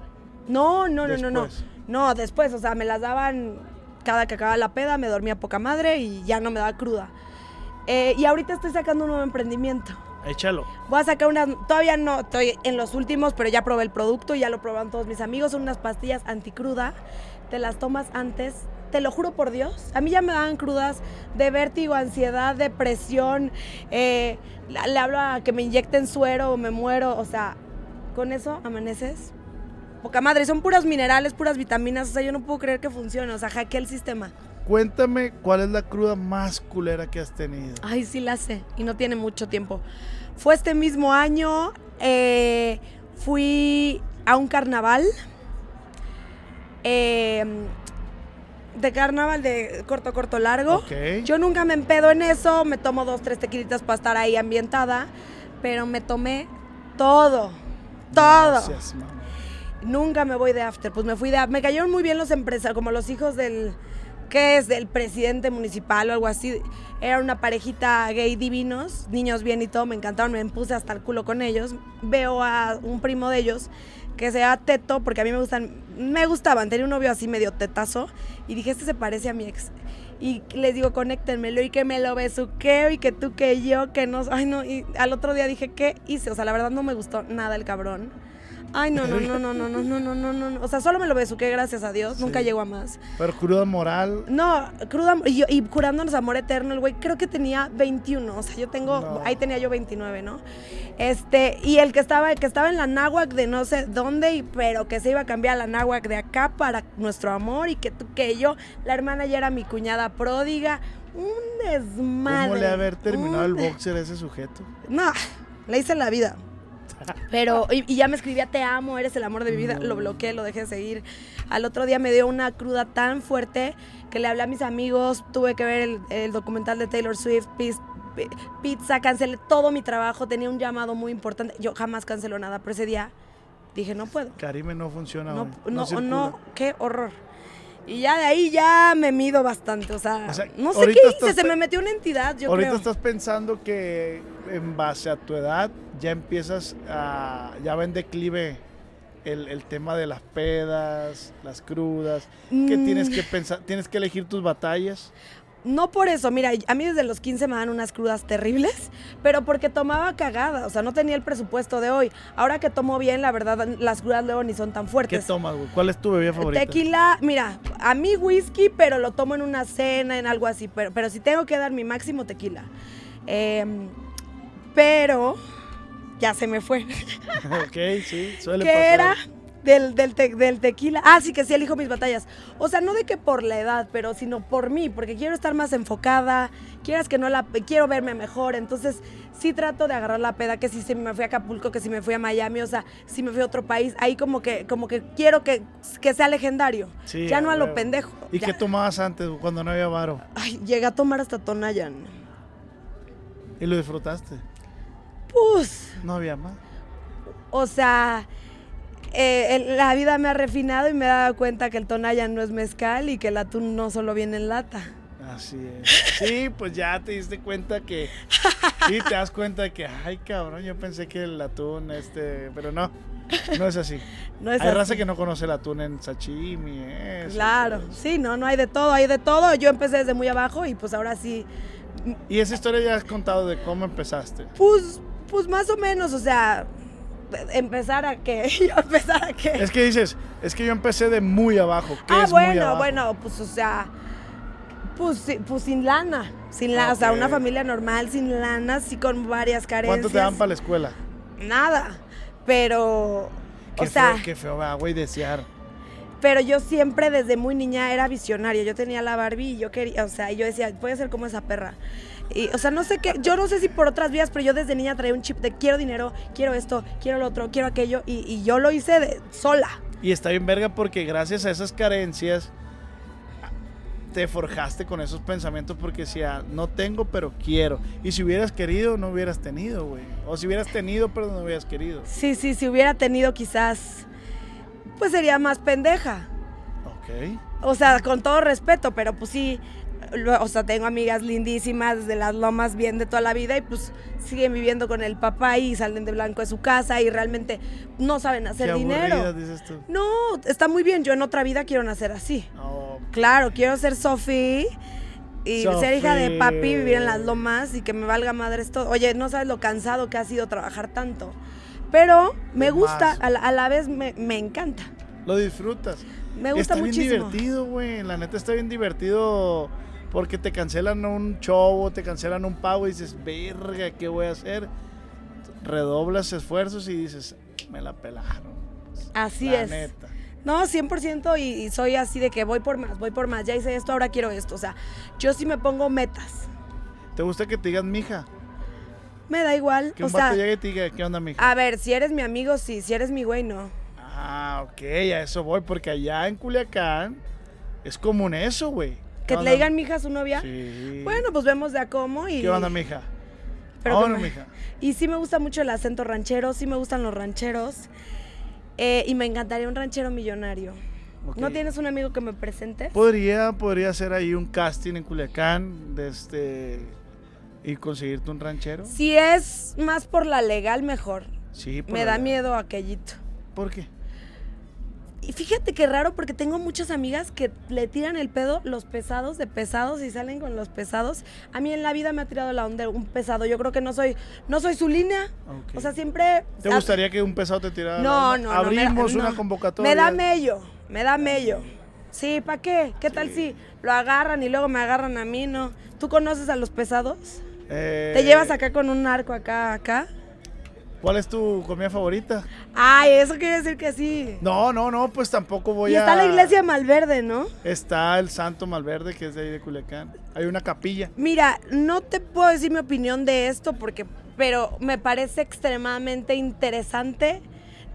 No, no, no, no, no. No, después, o sea, me las daban cada que acababa la peda, me dormía poca madre y ya no me daba cruda. Eh, y ahorita estoy sacando un nuevo emprendimiento. Échalo. Voy a sacar unas, todavía no estoy en los últimos, pero ya probé el producto, ya lo probaron todos mis amigos, son unas pastillas anticruda, te las tomas antes, te lo juro por Dios, a mí ya me daban crudas de vértigo, ansiedad, depresión, eh, le, hablo a que me inyecten suero o me muero, o sea, con eso amaneces. Poca madre, son puros minerales, puras vitaminas, o sea, yo no puedo creer que funcione, o sea, hackeé el sistema. Cuéntame cuál es la cruda más culera que has tenido. Ay, sí la sé. Y no tiene mucho tiempo. Fue este mismo año. eh, fui a un carnaval. eh, de carnaval de corto, corto, largo. Ok. Yo nunca me empedo en eso. Me tomo dos, tres tequilitas para estar ahí ambientada. Pero me tomé todo. Todo. Mamón. Nunca me voy de after. Pues me fui de Me cayeron muy bien los empresarios, como los hijos del. ¿Qué es? Del presidente municipal o algo así. Era una parejita gay divinos, niños bien y todo. Me encantaron, me puse hasta el culo con ellos. Veo a un primo de ellos que se llama Teto, porque a mí me gustan. Me gustaban. Tenía un novio así medio tetazo. Y dije, este se parece a mi ex. Y les digo, conéctenmelo y que me lo besuqueo y que tú, que yo, que no. Ay, no. Y al otro día dije, ¿qué hice? O sea, la verdad no me gustó nada el cabrón. Ay, no, no, no, no, no, no, no, no, no, no. O sea, solo me lo besuqué, gracias a Dios. Nunca llegó a más. Pero cruda moral. No, cruda y, y curándonos amor eterno, el güey creo que tenía 21, o sea, yo tengo, No. ahí tenía yo 29, ¿no? Este, y el que estaba, el que estaba en la náhuac de no sé dónde, y, pero que se iba a cambiar a la náhuac de acá para nuestro amor y que tú, que yo, la hermana ya era mi cuñada pródiga, un desmadre. ¿Cómo le ha haber terminado el un boxer a ese sujeto? No, le hice la vida. Pero, y, y ya me escribía, te amo, eres el amor de mi vida. Lo bloqueé, lo dejé de seguir. Al otro día me dio una cruda tan fuerte que le hablé a mis amigos, tuve que ver el, el documental de Taylor Swift, pizza, cancelé todo mi trabajo, tenía un llamado muy importante. Yo jamás cancelo nada, pero ese día dije, no puedo. Karime no funciona. No, no, no, qué horror. Y ya de ahí ya me mido bastante, o sea, O sea, no sé qué hice, estás se me metió una entidad, yo Ahorita creo. estás pensando que en base a tu edad ya empiezas a. Ya va en declive el, el tema de las pedas, las crudas. Que Mm. tienes que pensar, tienes que elegir tus batallas. No por eso, mira, a mí desde los 15 me dan unas crudas terribles, pero porque tomaba cagada, o sea, no tenía el presupuesto de hoy. Ahora que tomo bien, la verdad, las crudas luego ni son tan ¿Qué fuertes. tomas, güey? ¿Cuál es tu bebida favorita? Tequila, mira, a mí whisky, pero lo tomo en una cena, en algo así, pero, pero si tengo que dar mi máximo tequila. Em, pero ya se me fue. ok, sí, suele ¿Qué pasar. era? Del, del, te- del tequila. Ah, sí, que sí elijo mis batallas. O sea, no de que por la edad, pero sino por mí, porque quiero estar más enfocada, quieras que no la... Quiero verme mejor, entonces sí trato de agarrar la peda, que si se me fui a Acapulco, que si me fui a Miami, o sea, si me fui a otro país, ahí como que, como que quiero que, que sea legendario. Sí, ya no a lo pendejo. ¿Y ya. qué tomabas antes cuando no había varo? Ay, llegué a tomar hasta Tonayan. ¿Y lo disfrutaste? Pues, No había más. o sea... eh, la vida me ha refinado y me he dado cuenta que el Tonayan no es mezcal y que el atún no solo viene en lata. Así es. Sí, pues ya te diste cuenta que. Sí, te das cuenta de que, ay, cabrón, yo pensé que el atún, este. Pero no, no es así. No es hay así. raza que no conoce el atún en sashimi, eso. Claro, eso. sí, no, no hay de todo, hay de todo. Yo empecé desde muy abajo y pues ahora sí, Y esa historia ya has contado de cómo empezaste. pues, pues más o menos, o sea, empezar a que, yo empezar a que. Es que dices, es que yo empecé de muy abajo. ¿Qué ah, es muy bueno, abajo? bueno, pues o sea, pues, pues sin lana, sin lana, o sea, una familia normal, sin lana, sí con varias carencias. ¿Cuánto te dan para la escuela? Nada, pero, Qué o sea, feo, qué feo, güey, desear. pero yo siempre desde muy niña era visionaria. Yo tenía la Barbie y yo quería, o sea, yo decía, voy a ser como esa perra. Y, o sea, no sé qué, yo no sé si por otras vías, pero yo desde niña traía un chip de quiero dinero, quiero esto, quiero lo otro, quiero aquello, y, y yo lo hice de, sola. Y está bien verga porque gracias a esas carencias te forjaste con esos pensamientos porque decía, no tengo, pero quiero. Y si hubieras querido, no hubieras tenido, güey. O si hubieras tenido, pero no hubieras querido. Sí, sí, si hubiera tenido quizás, pues sería más pendeja. Ok. O sea, con todo respeto, pero pues sí, o sea, tengo amigas lindísimas de las lomas bien de toda la vida y pues siguen viviendo con el papá y salen de blanco de su casa y realmente no saben hacer Qué dinero. dices tú. No, está muy bien, yo en otra vida quiero nacer así. Claro, quiero ser Sophie y ser hija de papi, vivir en las lomas y que me valga madre esto. Oye, no sabes lo cansado que ha sido trabajar tanto. Pero me gusta, a la, a la vez me, me encanta. lo disfrutas. Me gusta está muchísimo. bien divertido, güey. La neta está bien divertido porque te cancelan un show o te cancelan un pago y dices, verga, ¿qué voy a hacer? Redoblas esfuerzos y dices, me la pelaron. Así La es. neta. No, 100% y, y soy así de que voy por más, voy por más. Ya hice esto, ahora quiero esto. O sea, yo sí me pongo metas. ¿Te gusta que te digan mija? Me da igual. Que O un vato sea, llegue y te diga, ¿qué onda, mija? a ver, si eres mi amigo, sí. Si eres mi güey, no. Ah, ok, a eso voy, porque allá en Culiacán es común eso, güey. Que le digan mija a su novia. Sí. Bueno, pues vemos de a cómo y... ¿Qué onda, mija? Pero Vámonos, me- mija. Y sí me gusta mucho el acento ranchero, sí me gustan los rancheros. eh, y me encantaría un ranchero millonario. ¿No tienes un amigo que me presente? Podría, podría hacer ahí un casting en Culiacán de este y conseguirte un ranchero. Si es más por la legal, mejor. Sí, por Me la- da miedo aquellito. ¿Por qué? Fíjate qué raro porque tengo muchas amigas que le tiran el pedo los pesados de pesados y salen con los pesados. A mí en la vida me ha tirado la onda un pesado. Yo creo que no soy no soy su línea. O sea, siempre ¿Te gustaría que un pesado te tirara? la No, onda? no, no. me da- Abrimos una no. convocatoria. Me da mello, me da mello. Sí, ¿para qué? ¿Qué tal si lo agarran y luego me agarran a mí, no? ¿Tú conoces a los pesados? Eh, ¿Te llevas acá con un arco acá, acá? ¿Cuál es tu comida favorita? Ay, eso quiere decir que sí. No, no, no, pues tampoco voy y a. está la iglesia Malverde, ¿no? Está el Santo Malverde, que es de ahí de Culiacán. Hay una capilla. Mira, no te puedo decir mi opinión de esto porque, pero me parece extremadamente interesante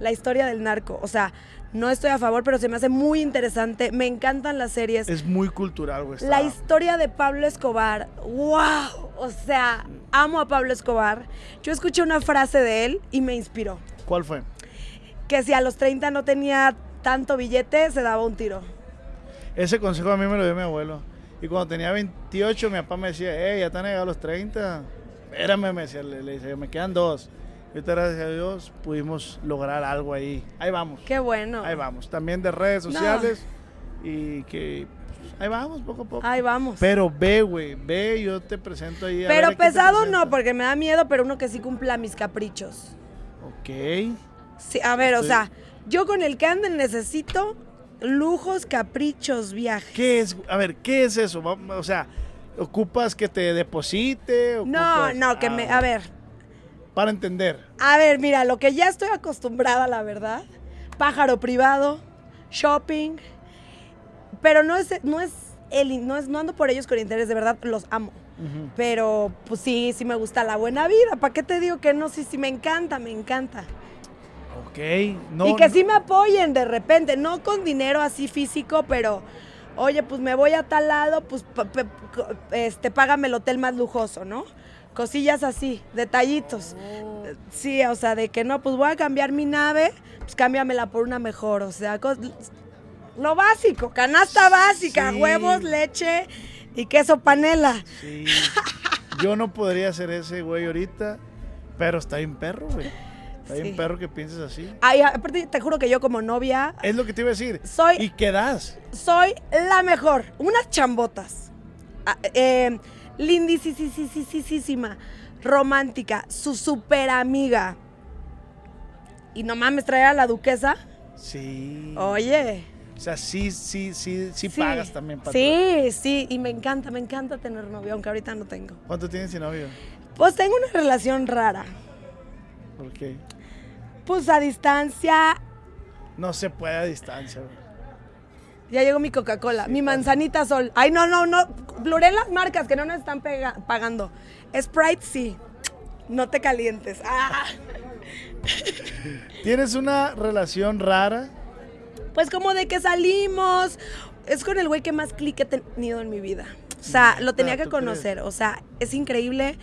la historia del narco. O sea, no estoy a favor, pero se me hace muy interesante. Me encantan las series. Es muy cultural, güey. La historia de Pablo Escobar, wow, o sea, amo a Pablo Escobar. Yo escuché una frase de él y me inspiró, ¿Cuál fue? que si a los 30 no tenía tanto billete, se daba un tiro. Ese consejo a mí me lo dio mi abuelo. Y cuando tenía 28, mi papá me decía, hey, ya te han llegado los 30. Espérame, me decía, le, le decía, me quedan dos. Ahorita, gracias a Dios, pudimos lograr algo ahí. Ahí vamos. Qué bueno. Ahí vamos. También de redes No. sociales. Y que pues, ahí vamos, poco a poco. Ahí vamos. Pero ve, güey, ve, yo te presento ahí. a Pero pesado no, porque me da miedo, pero uno que sí cumpla mis caprichos. Ok. Sí, a ver, o sea, yo con el que anden necesito lujos, caprichos, viajes. ¿Qué es? A ver, ¿qué es eso? O sea, ¿ocupas que te deposite? No, ¿Ocupas- no, que Ah, me, a ver, Para entender. a ver, mira, lo que ya estoy acostumbrada, la verdad, pájaro privado, shopping, pero no es, no es, el, no es, no ando por ellos con interés, de verdad, los amo. Pero, pues sí, sí me gusta la buena vida. ¿Para qué te digo que no? Sí, sí, me encanta, me encanta. Ok. No, y que no- sí me apoyen de repente, no con dinero así físico, pero oye, pues me voy a tal lado, pues este, págame el hotel más lujoso, ¿no? Cosillas así, detallitos. Sí, o sea, de que no, pues voy a cambiar mi nave, pues cámbiamela por una mejor, o sea, lo básico, canasta básica, Sí. huevos, leche Y queso panela. Sí. Yo no podría ser ese güey ahorita, pero está bien perro, güey. Está bien Sí. perro que pienses así. Ay, aparte, te juro que yo como novia Es lo que te iba a decir. Soy- ¿Y qué das? soy la mejor. Unas chambotas. Ah, eh, lindisísima, romántica, su super amiga. Y no mames, traer a la duquesa. Sí. Oye. O sea, sí, sí, sí, sí, Sí. pagas también para Sí, sí, y me encanta, me encanta tener novio, aunque ahorita no tengo. ¿Cuánto tienes sin novio? Pues tengo una relación rara. ¿Por qué? Pues a distancia. No se puede a distancia, güey. Ya llegó mi Coca-Cola, Sí, mi pasa. manzanita sol. Ay, no, no, no. Bluré las marcas que no nos están pagando. Sprite sí. No te calientes. Ah. ¿Tienes una relación rara? Pues como de que salimos. Es con el güey que más clic he tenido en mi vida. O sea, lo tenía Neta, que conocer. O sea, es increíble,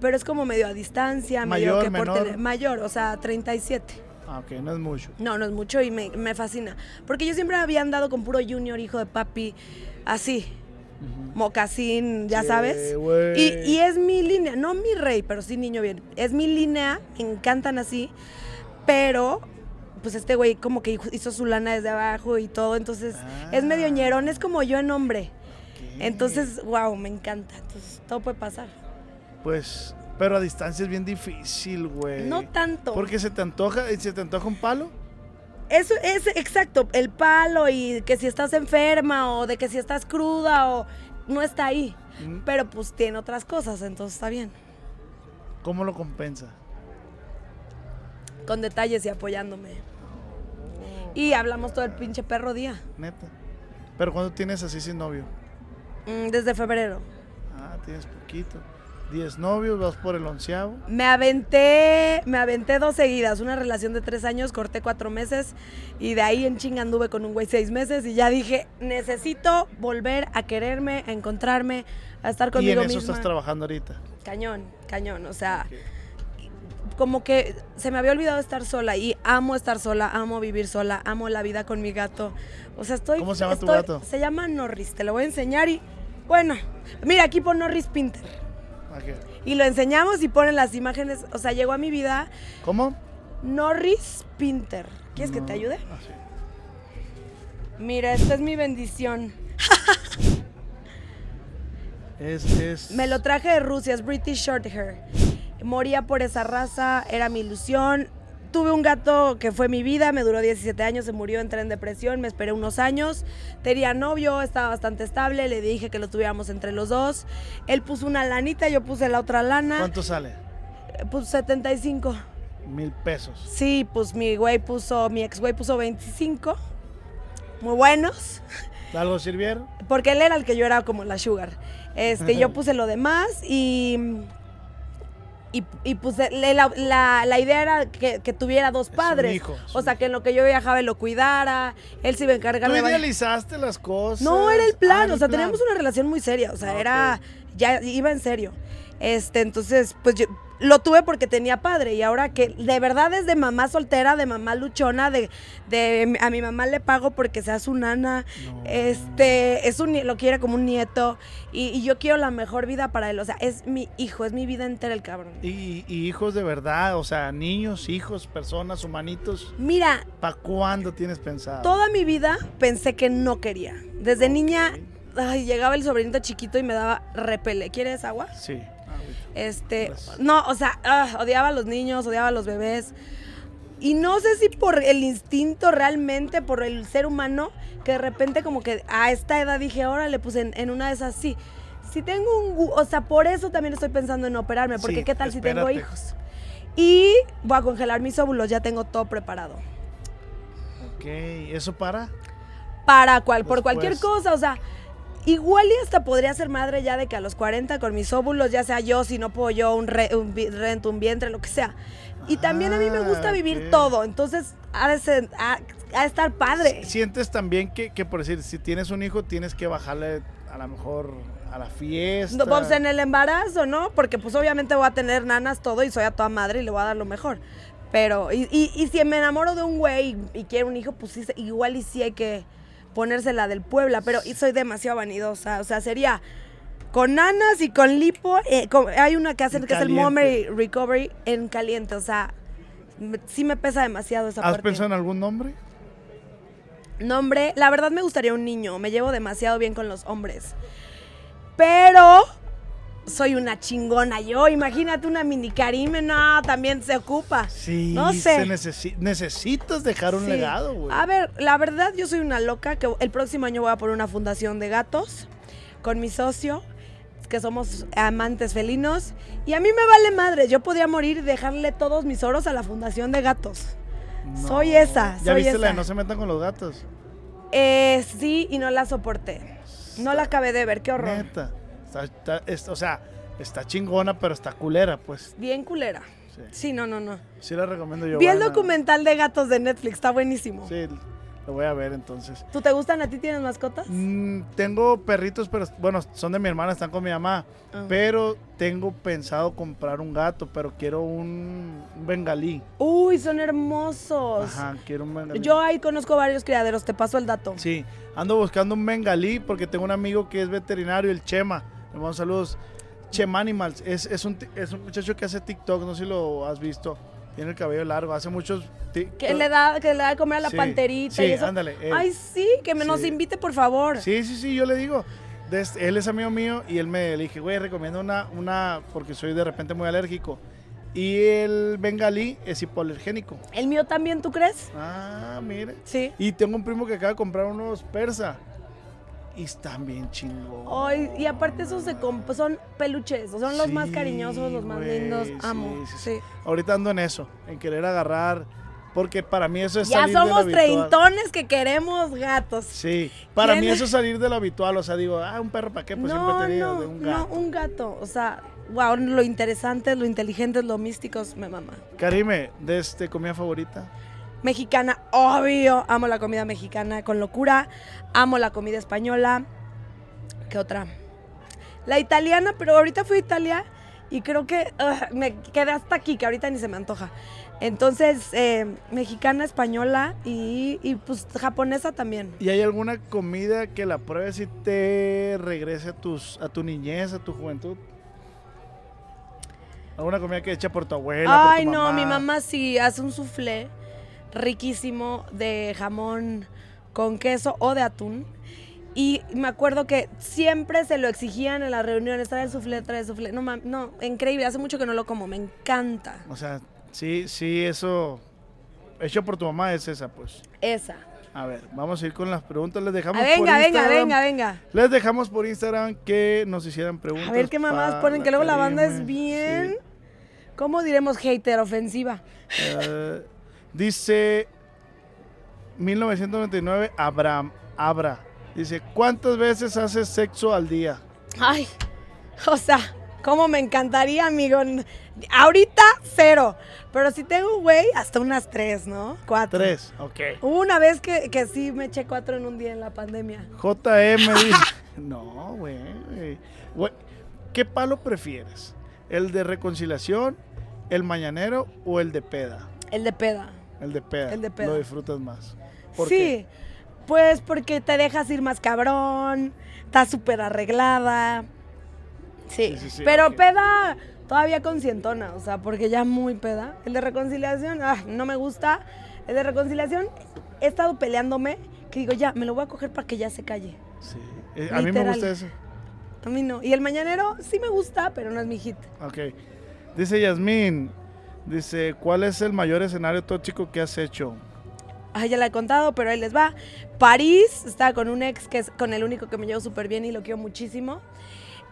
pero es como medio a distancia. medio que por menor. tele- mayor, o sea, 37. Ah, ok, no es mucho. No, no es mucho y me, me fascina. Porque yo siempre había andado con puro junior, hijo de papi, así. Mocasín, ya sabes. Y, y es mi línea, no mi rey, pero sí niño bien. Es mi línea, me encantan así. Pero, pues este güey como que hizo su lana desde abajo y todo. Entonces, es medio Ah. ñerón, es como yo en hombre. Entonces, wow, me encanta. Entonces, todo puede pasar. Pues, pero a distancia es bien difícil, güey. No tanto. Porque se te antoja, se te antoja un palo. Eso es exacto, el palo y que si estás enferma o de que si estás cruda o no está ahí. Mm. Pero pues tiene otras cosas, entonces está bien. ¿Cómo lo compensa? Con detalles y apoyándome. Y hablamos todo el pinche perro día. Neta. Pero cuando tienes así sin novio. Mm, Desde febrero. Ah, tienes poquito. Diez novios, vas por el onceavo. Me aventé, me aventé dos seguidas, una relación de tres años, corté cuatro meses y de ahí en chinga anduve con un güey seis meses y ya dije, necesito volver a quererme, a encontrarme, a estar y conmigo en eso misma. estás trabajando ahorita. Cañón, cañón, o sea, como que se me había olvidado estar sola y amo estar sola, amo vivir sola, amo la vida con mi gato. O sea, estoy... ¿Cómo se llama tu gato? Se llama Norris, te lo voy a enseñar y... Bueno, mira, aquí pon Norris Pinter. Y lo enseñamos y ponen las imágenes. O sea, llegó a mi vida ¿Cómo? Norris Pinter. ¿Quieres que te ayude? Ah, sí. Mira, esta es mi bendición. Es, es... Me lo traje de Rusia, es British Shorthair. Moría por esa raza, era mi ilusión. Tuve un gato que fue mi vida, me duró 17 años, se murió, entré en depresión, me esperé unos años. Tenía novio, estaba bastante estable, le dije que lo tuviéramos entre los dos. Él puso una lanita, yo puse la otra lana. ¿Cuánto sale? Eh, Puso 75. Mil pesos. Sí, pues mi güey puso, mi ex güey puso 25. Muy buenos. ¿Algo sirvieron? Porque él era el que yo era como la sugar. Este, yo puse lo demás y. Y, y puse. La, la- la idea era que, que tuviera dos padres. hijo, o sea, que en lo que yo viajaba él lo cuidara. Él se iba a encargar Tú de. idealizaste las cosas. No, era el Ah, plan. era o sea, plan. teníamos una relación muy seria. O sea, Ah, era. Ya iba en serio. Este, entonces, pues yo lo tuve porque tenía padre. Y ahora que de verdad es de mamá soltera, de mamá luchona, de, de a mi mamá le pago porque sea su nana. No. Este, es un lo quiere como un nieto. Y, y yo quiero la mejor vida para él. O sea, es mi hijo, es mi vida entera el cabrón. Y, y hijos de verdad, o sea, niños, hijos, personas, humanitos. Mira, ¿Para cuándo tienes pensado? Toda mi vida pensé que no quería. Desde niña, ay, llegaba el sobrinito chiquito y me daba repele. ¿Quieres agua? Sí. Este, no, o sea, ah, odiaba a los niños, odiaba a los bebés. Y no sé si por el instinto realmente, por el ser humano, que de repente como que a esta edad dije, órale, pues en, en una de esas sí. Si tengo un, o sea, por eso también estoy pensando en operarme, porque Sí, qué tal si tengo hijos. Y voy a congelar mis óvulos, ya tengo todo preparado. Ok, ¿eso para? para cual, por cualquier cosa, o sea, igual y hasta podría ser madre ya de que a los 40 con mis óvulos, ya sea yo, si no puedo yo, un, re- un rento, un vientre, lo que sea. Y también a mí me gusta Ah, vivir ok. todo, entonces ha de, ser- ha- ha de estar padre. ¿Sientes también que, que, por decir, si tienes un hijo, tienes que bajarle a lo mejor a la fiesta? No, pues en el embarazo, ¿no? Porque pues obviamente voy a tener nanas todo y soy a toda madre y le voy a dar lo mejor. Pero, y, y- y si me enamoro de un güey y, y quiero un hijo, pues igual y sí hay que ponérsela del Puebla, pero soy demasiado vanidosa. O sea, sería Con nanas y con lipo. eh, con- hay una que hacen En que es el. Memory Recovery en caliente. O sea, me- sí me pesa demasiado esa ¿Has parte. pensado en algún nombre? Nombre, la verdad me gustaría un niño. Me llevo demasiado bien con los hombres. Pero soy una chingona yo. Imagínate una mini Karime. No, también se ocupa. Sí, No sé. se necesi- necesitas dejar un Sí. legado, güey. A ver, la verdad yo soy una loca que el próximo año voy a poner una fundación de gatos con mi socio, que somos amantes felinos. Y a mí me vale madre, yo podría morir y dejarle todos mis oros a la fundación de gatos. No. soy esa, ¿Ya soy viste la de no se metan con los gatos? Eh, sí, y no la soporté. No la acabé de ver, qué horror. Neta. Está- está- es- o sea, está chingona, pero está culera, pues. Bien culera. Sí, Sí, no, no, no. Sí la recomiendo yo. Vi el documental de gatos de Netflix, está buenísimo. Sí, lo voy a ver entonces. ¿Tú te gustan? ¿A ti tienes mascotas? Mm, tengo perritos, pero bueno, son de mi hermana, están con mi mamá. Ah. Pero tengo pensado comprar un gato, pero quiero un, un bengalí. Uy, son hermosos. Ajá, quiero un bengalí. Yo ahí conozco varios criaderos, te paso el dato. Sí, ando buscando un bengalí porque tengo un amigo que es veterinario, el Chema. Le mando saludos. Chema Animals. Es, es, un, es un muchacho que hace TikTok, no sé si lo has visto. Tiene el cabello largo, hace muchos. Que le da, que le da de comer a la Sí, panterita sí, y eso. ándale, él. Ay, sí, que me nos invite, por favor. Sí, sí, sí, yo le digo. Des- él es amigo mío y él me le dije, güey, recomiendo una, una, porque soy de repente muy alérgico. Y el bengalí es hipoalergénico. ¿El mío también, tú crees? Ah, mire. Sí. Y tengo un primo que acaba de comprar unos persa. Y están bien chingón. Ay, y aparte esos se son peluches, son los más cariñosos, los más lindos. Amo. sí, Sí. sí. Ahorita ando en eso, en querer agarrar, porque para mí eso es Ya salir de lo somos treintones que queremos gatos. Sí, para ¿Quién mí es? eso es salir de lo habitual, o sea, digo, ah, un perro para qué, pues no, siempre he tenido no, de un no, gato. un gato. O sea, wow, lo interesante, lo inteligente, lo místicos, me mama. Karime, de este comida favorita. Mexicana, obvio. Amo la comida mexicana con locura. Amo la comida española. ¿Qué otra? La italiana, pero ahorita fui a Italia y creo que me quedé hasta aquí, que ahorita ni se me antoja. Entonces, eh, mexicana, española y, y, pues japonesa también. ¿Y hay alguna comida que la pruebes y te regrese a, tus, a tu niñez, a tu juventud? ¿Alguna comida que hecha por tu abuela? Ay, por tu no, mi mamá sí hace un soufflé riquísimo de jamón con queso o de atún. Y me acuerdo que siempre se lo exigían en las reuniones, trae el soufflé, trae el soufflé. No, mam- no, increíble, hace mucho que no lo como, me encanta. O sea, sí, sí, eso hecho por tu mamá es esa, pues. Esa. A ver, vamos a ir con las preguntas. Les dejamos Ah, por venga, venga, Instagram. venga, venga. Les dejamos por Instagram que nos hicieran preguntas. A ver qué mamás ponen, que luego la banda es bien, Sí. ¿cómo diremos hater ofensiva? Eh, dice 1999 Abraham Abra. Dice, ¿cuántas veces haces sexo al día? Ay, o sea, cómo me encantaría, amigo. Ahorita, cero. Pero si tengo un güey, hasta unas tres, ¿no? Cuatro. Tres, ok. Hubo una vez que, que sí me eché cuatro en un día en la pandemia. JM dice, no, güey. Güey, ¿Qué palo prefieres? ¿El de reconciliación, el mañanero o el de peda? El de peda. El de peda. El de peda. Lo disfrutas más. ¿Por sí, qué? pues porque te dejas ir más cabrón, estás súper arreglada. Sí, Sí, sí, sí, pero peda todavía conscientona, o sea, porque ya muy peda. El de reconciliación, ah, no me gusta. El de reconciliación, he estado peleándome, que digo, ya, me lo voy a coger para que ya se calle. Sí. Eh, a mí me gusta eso. A mí no. Y el mañanero sí me gusta, pero no es mi hit. Ok. Dice Yasmín, dice, ¿cuál es el mayor escenario tóxico que has hecho? Ay, ya la he contado, pero ahí les va. París, estaba con un ex que es con el único que me llevo súper bien y lo quiero muchísimo.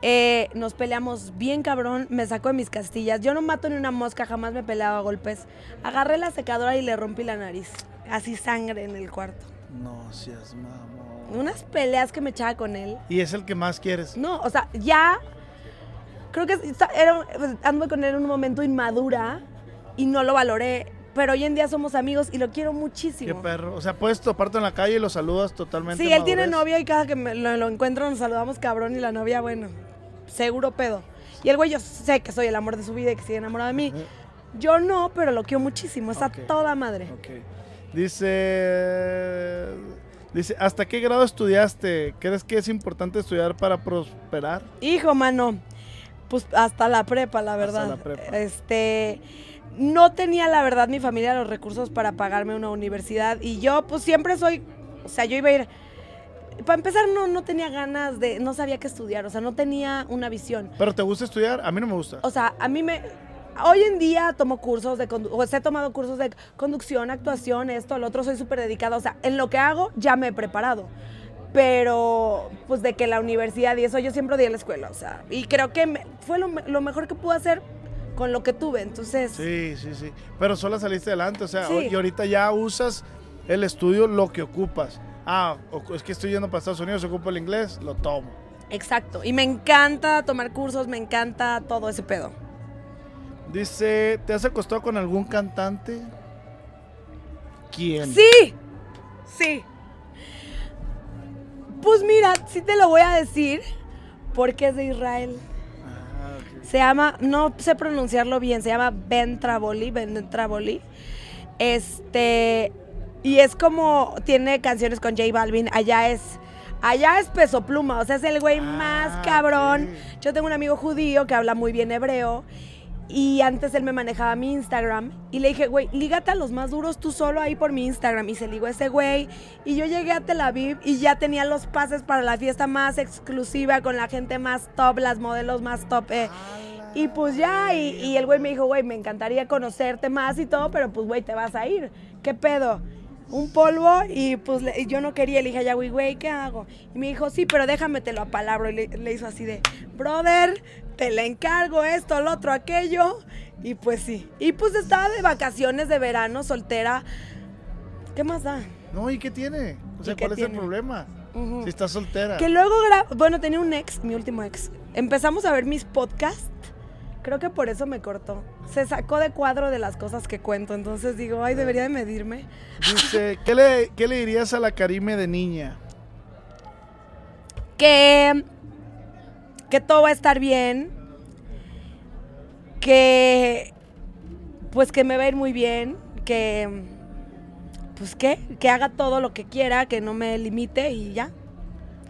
Eh, nos peleamos bien cabrón, me sacó de mis castillas. Yo no mato ni una mosca, jamás me peleaba a golpes. Agarré la secadora y le rompí la nariz. Así sangre en el cuarto. No seas mamón. Unas peleas que me echaba con él. Y es el que más quieres. No, o sea, ya. Creo que está- era, ando con él en un momento inmadura y no lo valoré. Pero hoy en día somos amigos y lo quiero Qué muchísimo. perro. O sea, puedes toparte en la calle y lo saludas totalmente. Sí, él tiene novia y cada que me- lo, lo encuentro nos saludamos cabrón y la novia, bueno, seguro pedo. Y el güey yo sé que soy el amor de su vida y que sigue enamorado de mí. Yo no, pero lo quiero muchísimo, está Ok. toda madre. Ok. Dice. Dice, ¿hasta qué grado estudiaste? ¿Crees que es importante estudiar para prosperar? Hijo, mano. Pues hasta la prepa, la Hasta verdad. la prepa. Este. No tenía, la verdad, mi familia los recursos para pagarme una universidad. Y yo, pues siempre soy. O sea, yo iba a ir. Para empezar, no, no tenía ganas de. No sabía qué estudiar. O sea, no tenía una visión. ¿Pero te gusta estudiar? A mí no me gusta. O sea, a mí me. Hoy en día tomo cursos de. O sea, he tomado cursos de conducción, actuación, esto, lo otro. Soy súper dedicada. O sea, en lo que hago ya me he preparado. Pero, pues de que la universidad y eso, yo siempre odié la escuela. O sea, y creo que me- fue lo mejor que pude hacer con lo que tuve. Entonces. Sí, sí, sí. Pero solo saliste adelante, o sea, Sí. y ahorita ya usas el estudio lo que ocupas. Ah, es que estoy yendo para Estados Unidos, ocupo el inglés, lo tomo. Exacto. Y me encanta tomar cursos, me encanta todo ese pedo. Dice, ¿te has acostado con algún cantante? ¿Quién? Sí, sí. Pues mira, sí te lo voy a decir porque es de Israel. Se llama, no sé pronunciarlo bien, se llama Ben Travoli, Ben Travoli. Este, y es como, tiene canciones con J Balvin, allá es, allá es peso pluma, o sea, es el güey Ah, más cabrón. Yo tengo un amigo judío que habla muy bien hebreo. Y antes él me manejaba mi Instagram. Y le dije, güey, lígate a los más duros tú solo ahí por mi Instagram. Y se ligó ese güey. Y yo llegué a Tel Aviv y ya tenía los pases para la fiesta más exclusiva con la gente más top, las modelos más top. eh. Y pues ya, y, y el güey me dijo, güey, me encantaría conocerte más y todo, pero pues, güey, te vas a ir. ¿Qué pedo? Un polvo y pues le- yo no quería, le dije a Yahweh, güey, ¿qué hago? Y me dijo, sí, pero déjame te lo apalabro. Y le, le hizo así de, brother, te le encargo esto, lo otro, aquello. Y pues sí. Y pues estaba de vacaciones de verano, soltera. ¿Qué más da? No, ¿y qué tiene? O sea, ¿Y qué ¿cuál es el problema? Si estás soltera. Que luego, bueno, tenía un ex, mi último ex. Empezamos a ver mis podcasts. Creo que por eso me cortó. Se sacó de cuadro de las cosas que cuento. Entonces digo, ay, debería de medirme. Dice, ¿qué le, ¿qué le dirías a la Karime de niña? Que, que todo va a estar bien. Que, pues que me va a ir muy bien. Que, pues qué, que haga todo lo que quiera, que no me limite y ya.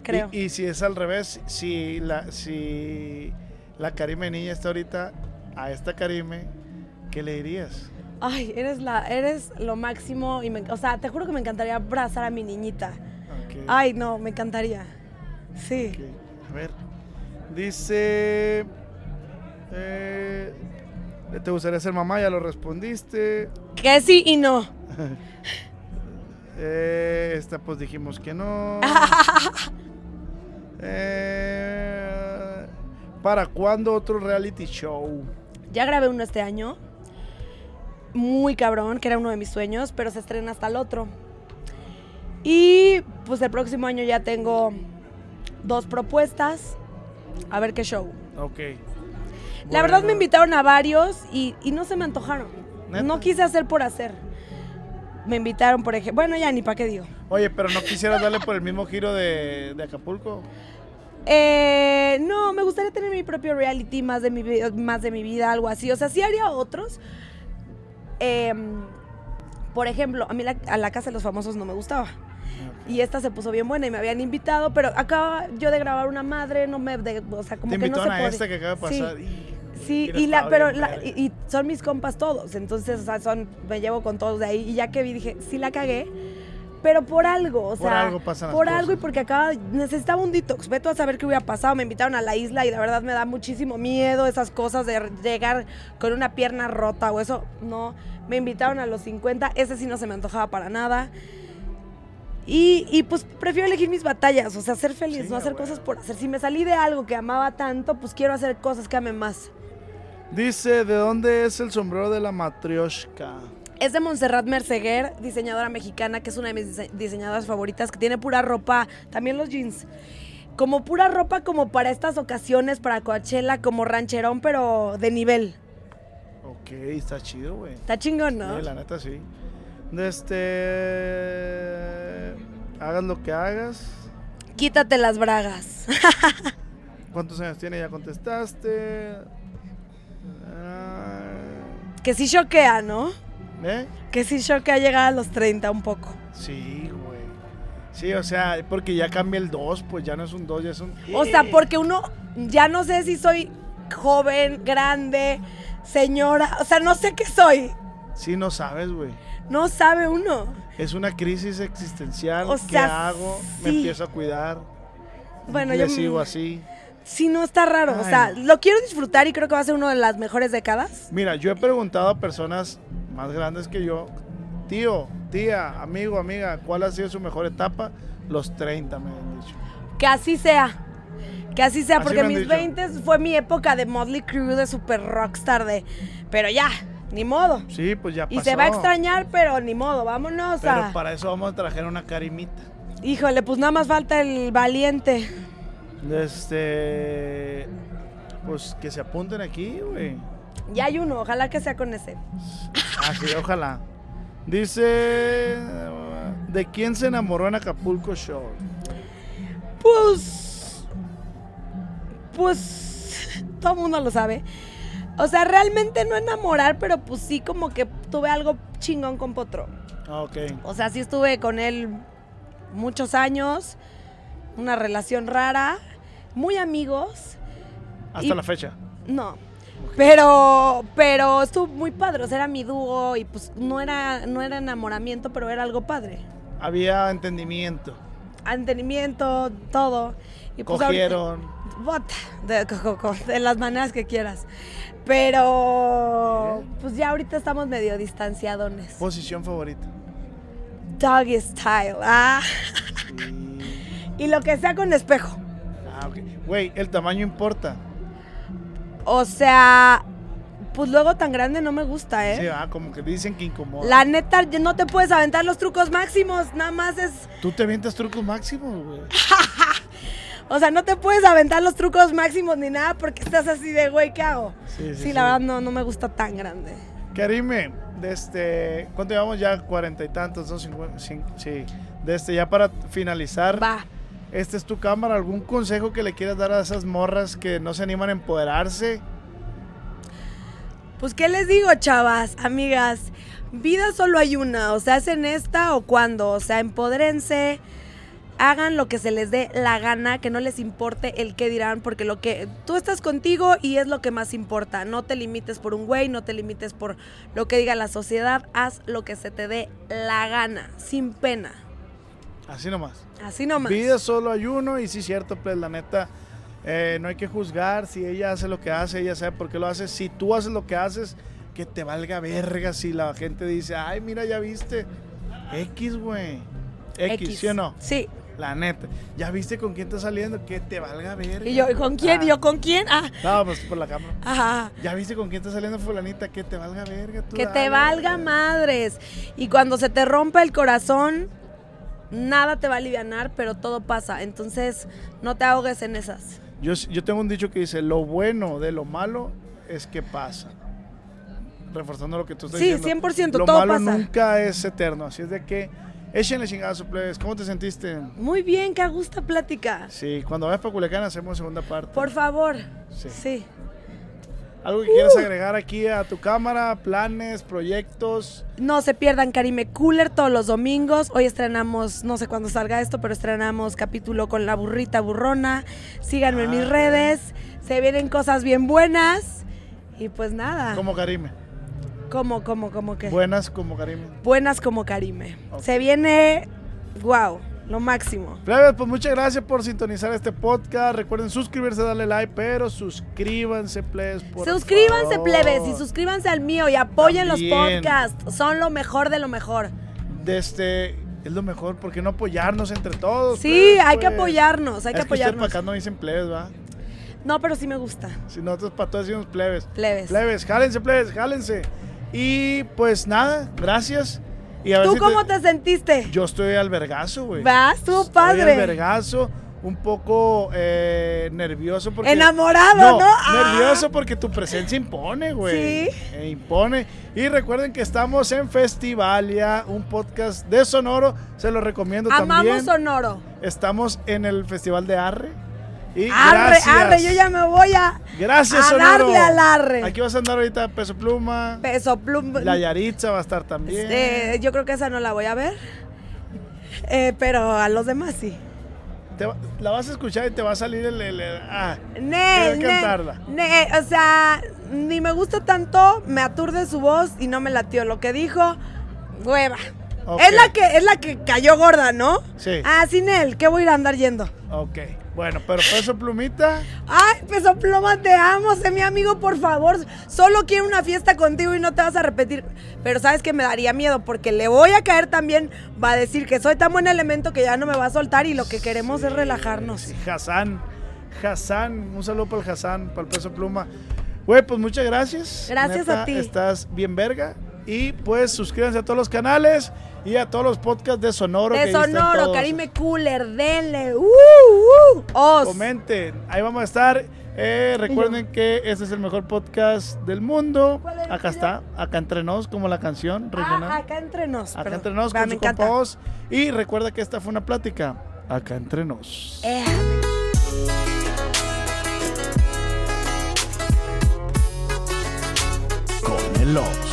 Creo. Y, y si es al revés, si la, si la Karime niña está ahorita a esta Karime, ¿qué le dirías? Ay, eres la, eres lo máximo y me, o sea, te juro que me encantaría abrazar a mi niñita. Ay, no, me encantaría. Sí. A ver. Dice. eh, ¿Te gustaría ser mamá? Ya lo respondiste. Que sí y no. Eh, esta pues dijimos que no. Eh, ¿Para cuándo otro reality show? Ya grabé uno este año. Muy cabrón, que era uno de mis sueños, pero se estrena hasta el otro. Y pues el próximo año ya tengo dos propuestas. A ver qué show. Ok. La verdad me invitaron a varios y, y no se me antojaron. ¿Neta? No quise hacer por hacer. Me invitaron, por ejemplo. Bueno, ya ni para qué digo. Oye, pero no quisieras darle por el mismo giro de, de Acapulco. Eh, no, me gustaría tener mi propio reality más de mi, más de mi vida, algo así. O sea, sí haría otros. Em, por ejemplo, a mí la, a la Casa de los Famosos no me gustaba. Y esta se puso bien buena y me habían invitado, pero acaba yo de grabar una madre, no me... de- o sea, como Te que no se a puede. esta que acaba de Sí. pasar. y- Sí, y la, pero la- y, y son mis compas todos, entonces, o sea, son, me llevo con todos de ahí. Y ya que vi, dije, sí la cagué, pero por algo, o Por sea, algo pasan las por algo y porque acaba, necesitaba un detox. Veto a saber qué hubiera pasado. Me invitaron a la isla y la verdad me da muchísimo miedo esas cosas de llegar con una pierna rota o eso. No, me invitaron a los 50, ese sí no se me antojaba para nada. Y, y, pues prefiero elegir mis batallas, o sea, ser feliz, Sí, no hacer cosas por hacer. Si me salí de algo que amaba tanto, pues quiero hacer cosas que ame más. Dice, ¿de dónde es el sombrero de la matrioshka? Es de Montserrat Merceguer, diseñadora mexicana, que es una de mis dise- diseñadoras favoritas, que tiene pura ropa, también los jeans. Como pura ropa como para estas ocasiones, para Coachella, como rancherón, pero de nivel. Ok, está chido, güey. Está chingón, ¿no? Sí, la neta sí. Este. Hagas lo que hagas. Quítate las bragas. ¿Cuántos años tiene? Ya contestaste. Ah, que sí choquea, ¿no? ¿Eh? Que sí choquea llegar a los 30 un poco. Sí, güey. Sí, o sea, porque ya cambia el 2, pues ya no es un 2, ya es un... O sea, porque uno ya no sé si soy joven, grande, señora, o sea, no sé qué soy. Sí, no sabes, güey. No sabe uno. Es una crisis existencial. O ¿Qué sea, hago? Me empiezo a cuidar. Bueno, Le yo sigo así. Sí, no está raro. o sea, lo quiero disfrutar y creo que va a ser una de las mejores décadas. Mira, yo he preguntado a personas más grandes que yo, tío, tía, amigo, amiga, ¿cuál ha sido su mejor etapa? Los 30, me han dicho. Que así sea. Que así sea, Así porque mis dicho. 20 fue mi época de Motley Crue, de super rockstar, de... Pero ya, ni modo. Sí, pues ya pasó. Y se va a extrañar, pero ni modo, vámonos Pero a... para eso vamos a traer una carimita. Híjole, pues nada más falta el valiente. Este. Pues que se apunten aquí, güey. Ya hay uno, ojalá que sea con ese. Ah, sí, ojalá. Dice. ¿De quién se enamoró en Acapulco Show? Pues. Pues. Todo el mundo lo sabe. O sea, realmente no enamorar, pero pues sí, como que tuve algo chingón con Potro. Ah, ok. O sea, sí estuve con él muchos años. Una relación rara. Muy amigos. Hasta Y- la fecha. No. Pero, pero estuvo muy padre. O sea, era mi dúo y pues no era, no era enamoramiento, pero era algo padre. Había entendimiento. Entendimiento, todo. Y pues Cogieron. Bota, de, las maneras que quieras. Pero, pues ya ahorita estamos medio distanciadones. Posición favorita. Doggy style. Ah, Y- y lo que sea con espejo. Ah, ok. Güey, el tamaño importa. O sea, pues luego tan grande no me gusta, ¿eh? Sí, ah, como que dicen que incomoda. La neta, no te puedes aventar los trucos máximos, nada más es... Tú te avientas trucos máximos, güey. O sea, no te puedes aventar los trucos máximos ni nada porque estás así de, güey, ¿qué hago? Sí, sí, Sí, sí. la verdad no, no me gusta tan grande. Karime, de este, ¿cuánto llevamos ya? Cuarenta y tantos, ¿no? Cincuenta- cin- sí. De este, ya para finalizar, Va. Esta es tu cámara. ¿Algún consejo que le quieras dar a esas morras que no se animan a empoderarse? Pues, ¿qué les digo, chavas, amigas? Vida solo hay una, o sea, hacen esta o cuando, o sea, empodérense, hagan lo que se les dé la gana, que no les importe el qué dirán, porque lo que tú estás contigo y es lo que más importa. No te limites por un güey, no te limites por lo que diga la sociedad, haz lo que se te dé la gana, sin pena. Así nomás. Así nomás. Vida solo hay uno y sí, cierto, pues la neta, eh, no hay que juzgar si ella hace lo que hace, ella sabe por qué lo hace. Si tú haces lo que haces, que te valga verga si la gente dice, ay, mira, ya viste. X, güey. X, ¿sí o no? Sí. La neta. ¿Ya viste con quién está saliendo? Que te valga verga. Y yo, ¿y con quién? Ah. ¿Y yo con quién? Ah, No, pues por la cámara. ajá. ¿Ya viste con quién está saliendo fulanita? Que te valga verga. tú Que te dale. valga madres. Y cuando se te rompe el corazón, nada te va a aliviar, pero todo pasa. Entonces, no te ahogues en esas. Yo, yo tengo un dicho que dice, lo bueno de lo malo es que pasa. Reforzando lo que tú estás Sí, diciendo. 100%, Lo todo malo pasa. nunca es eterno. Así es de que, échenle chingada su plebes. ¿Cómo te sentiste? Muy bien, qué gusta plática. Sí, cuando vayas para Culiacán hacemos segunda parte. Por favor. Sí. Sí. ¿Algo que quieras agregar aquí a tu cámara? ¿Planes? ¿Proyectos? No se pierdan Karime Cooler todos los domingos. Hoy estrenamos, no sé cuándo salga esto, pero estrenamos capítulo con la burrita burrona. Síganme en mis Ah. redes. Se vienen cosas bien buenas. Y pues nada. Como Karime. ¿Cómo, cómo, cómo que? Buenas como Karime. Buenas como Karime. Se viene, wow, lo máximo. Plebes, pues muchas gracias por sintonizar este podcast. Recuerden suscribirse, darle like, pero suscríbanse, plebes. por suscríbanse, favor. plebes, y suscríbanse al mío y apoyen También. los podcasts. Son lo mejor de lo mejor. De este, es lo mejor, ¿por qué no apoyarnos entre todos? Sí, plebes, hay que pues? apoyarnos, hay que es que apoyarnos. para acá no dicen plebes, ¿va? No, pero sí me gusta. Si nosotros para todos decimos plebes. Plebes. Plebes, jálense, plebes, jálense. Y pues nada, gracias. Y a ¿Tú cómo te sentiste? Yo estoy al vergazo, güey. ¿Vas? Estuvo Estoy padre. al vergazo, un poco eh, nervioso porque... Enamorado, ¿no? Ah. Nervioso porque tu presencia impone, güey. Sí. Eh, impone. Y recuerden que estamos en Festivalia, un podcast de Sonoro. Se lo recomiendo Amamos también. Sonoro. Estamos en el Festival de Arre. Y Arre, gracias. arre, yo ya me voy a, Gracias, a darle al arre. Aquí vas a andar ahorita Peso Pluma. Peso plum. La Yaritza va a estar también. Este, yo creo que esa no la voy a ver. Eh, pero a los demás sí. Te va- la vas a escuchar y te va a salir el... el- el- ah, Ne, ne, cantarla. ne, o sea, ni me gusta tanto, me aturde su voz y no me latió. Lo que dijo, hueva. Es la que es la que cayó gorda, ¿no? Sí. Ah, sin él, ¿qué voy a ir a andar yendo? ok. Bueno, pero peso plumita... Ay, peso pluma, te amo, sé mi amigo, por favor. Solo quiero una fiesta contigo y no te vas a repetir. Pero sabes que me daría miedo porque le voy a caer también. Va a decir que soy tan buen elemento que ya no me va a soltar y lo que queremos es relajarnos. Sí, Hassan. Hassan. Un saludo para el Hassan, para el peso pluma. Güey, pues muchas gracias. Gracias a ti. Estás bien verga. Y pues suscríbanse a todos los canales y a todos los podcasts de Sonoro. De Sonoro. Karime Cooler, denle. Uh, uh, os. Comenten, ahí vamos a estar. Eh, recuerden que este es el mejor podcast del mundo. ¿Cuál es el Acá está, acá entre nos, como la canción regional. Ah, acá entre nos. acá perdón. entre nos Va, con su compa. Y recuerda que esta fue una plática. Acá entre nos. Eh, Con el.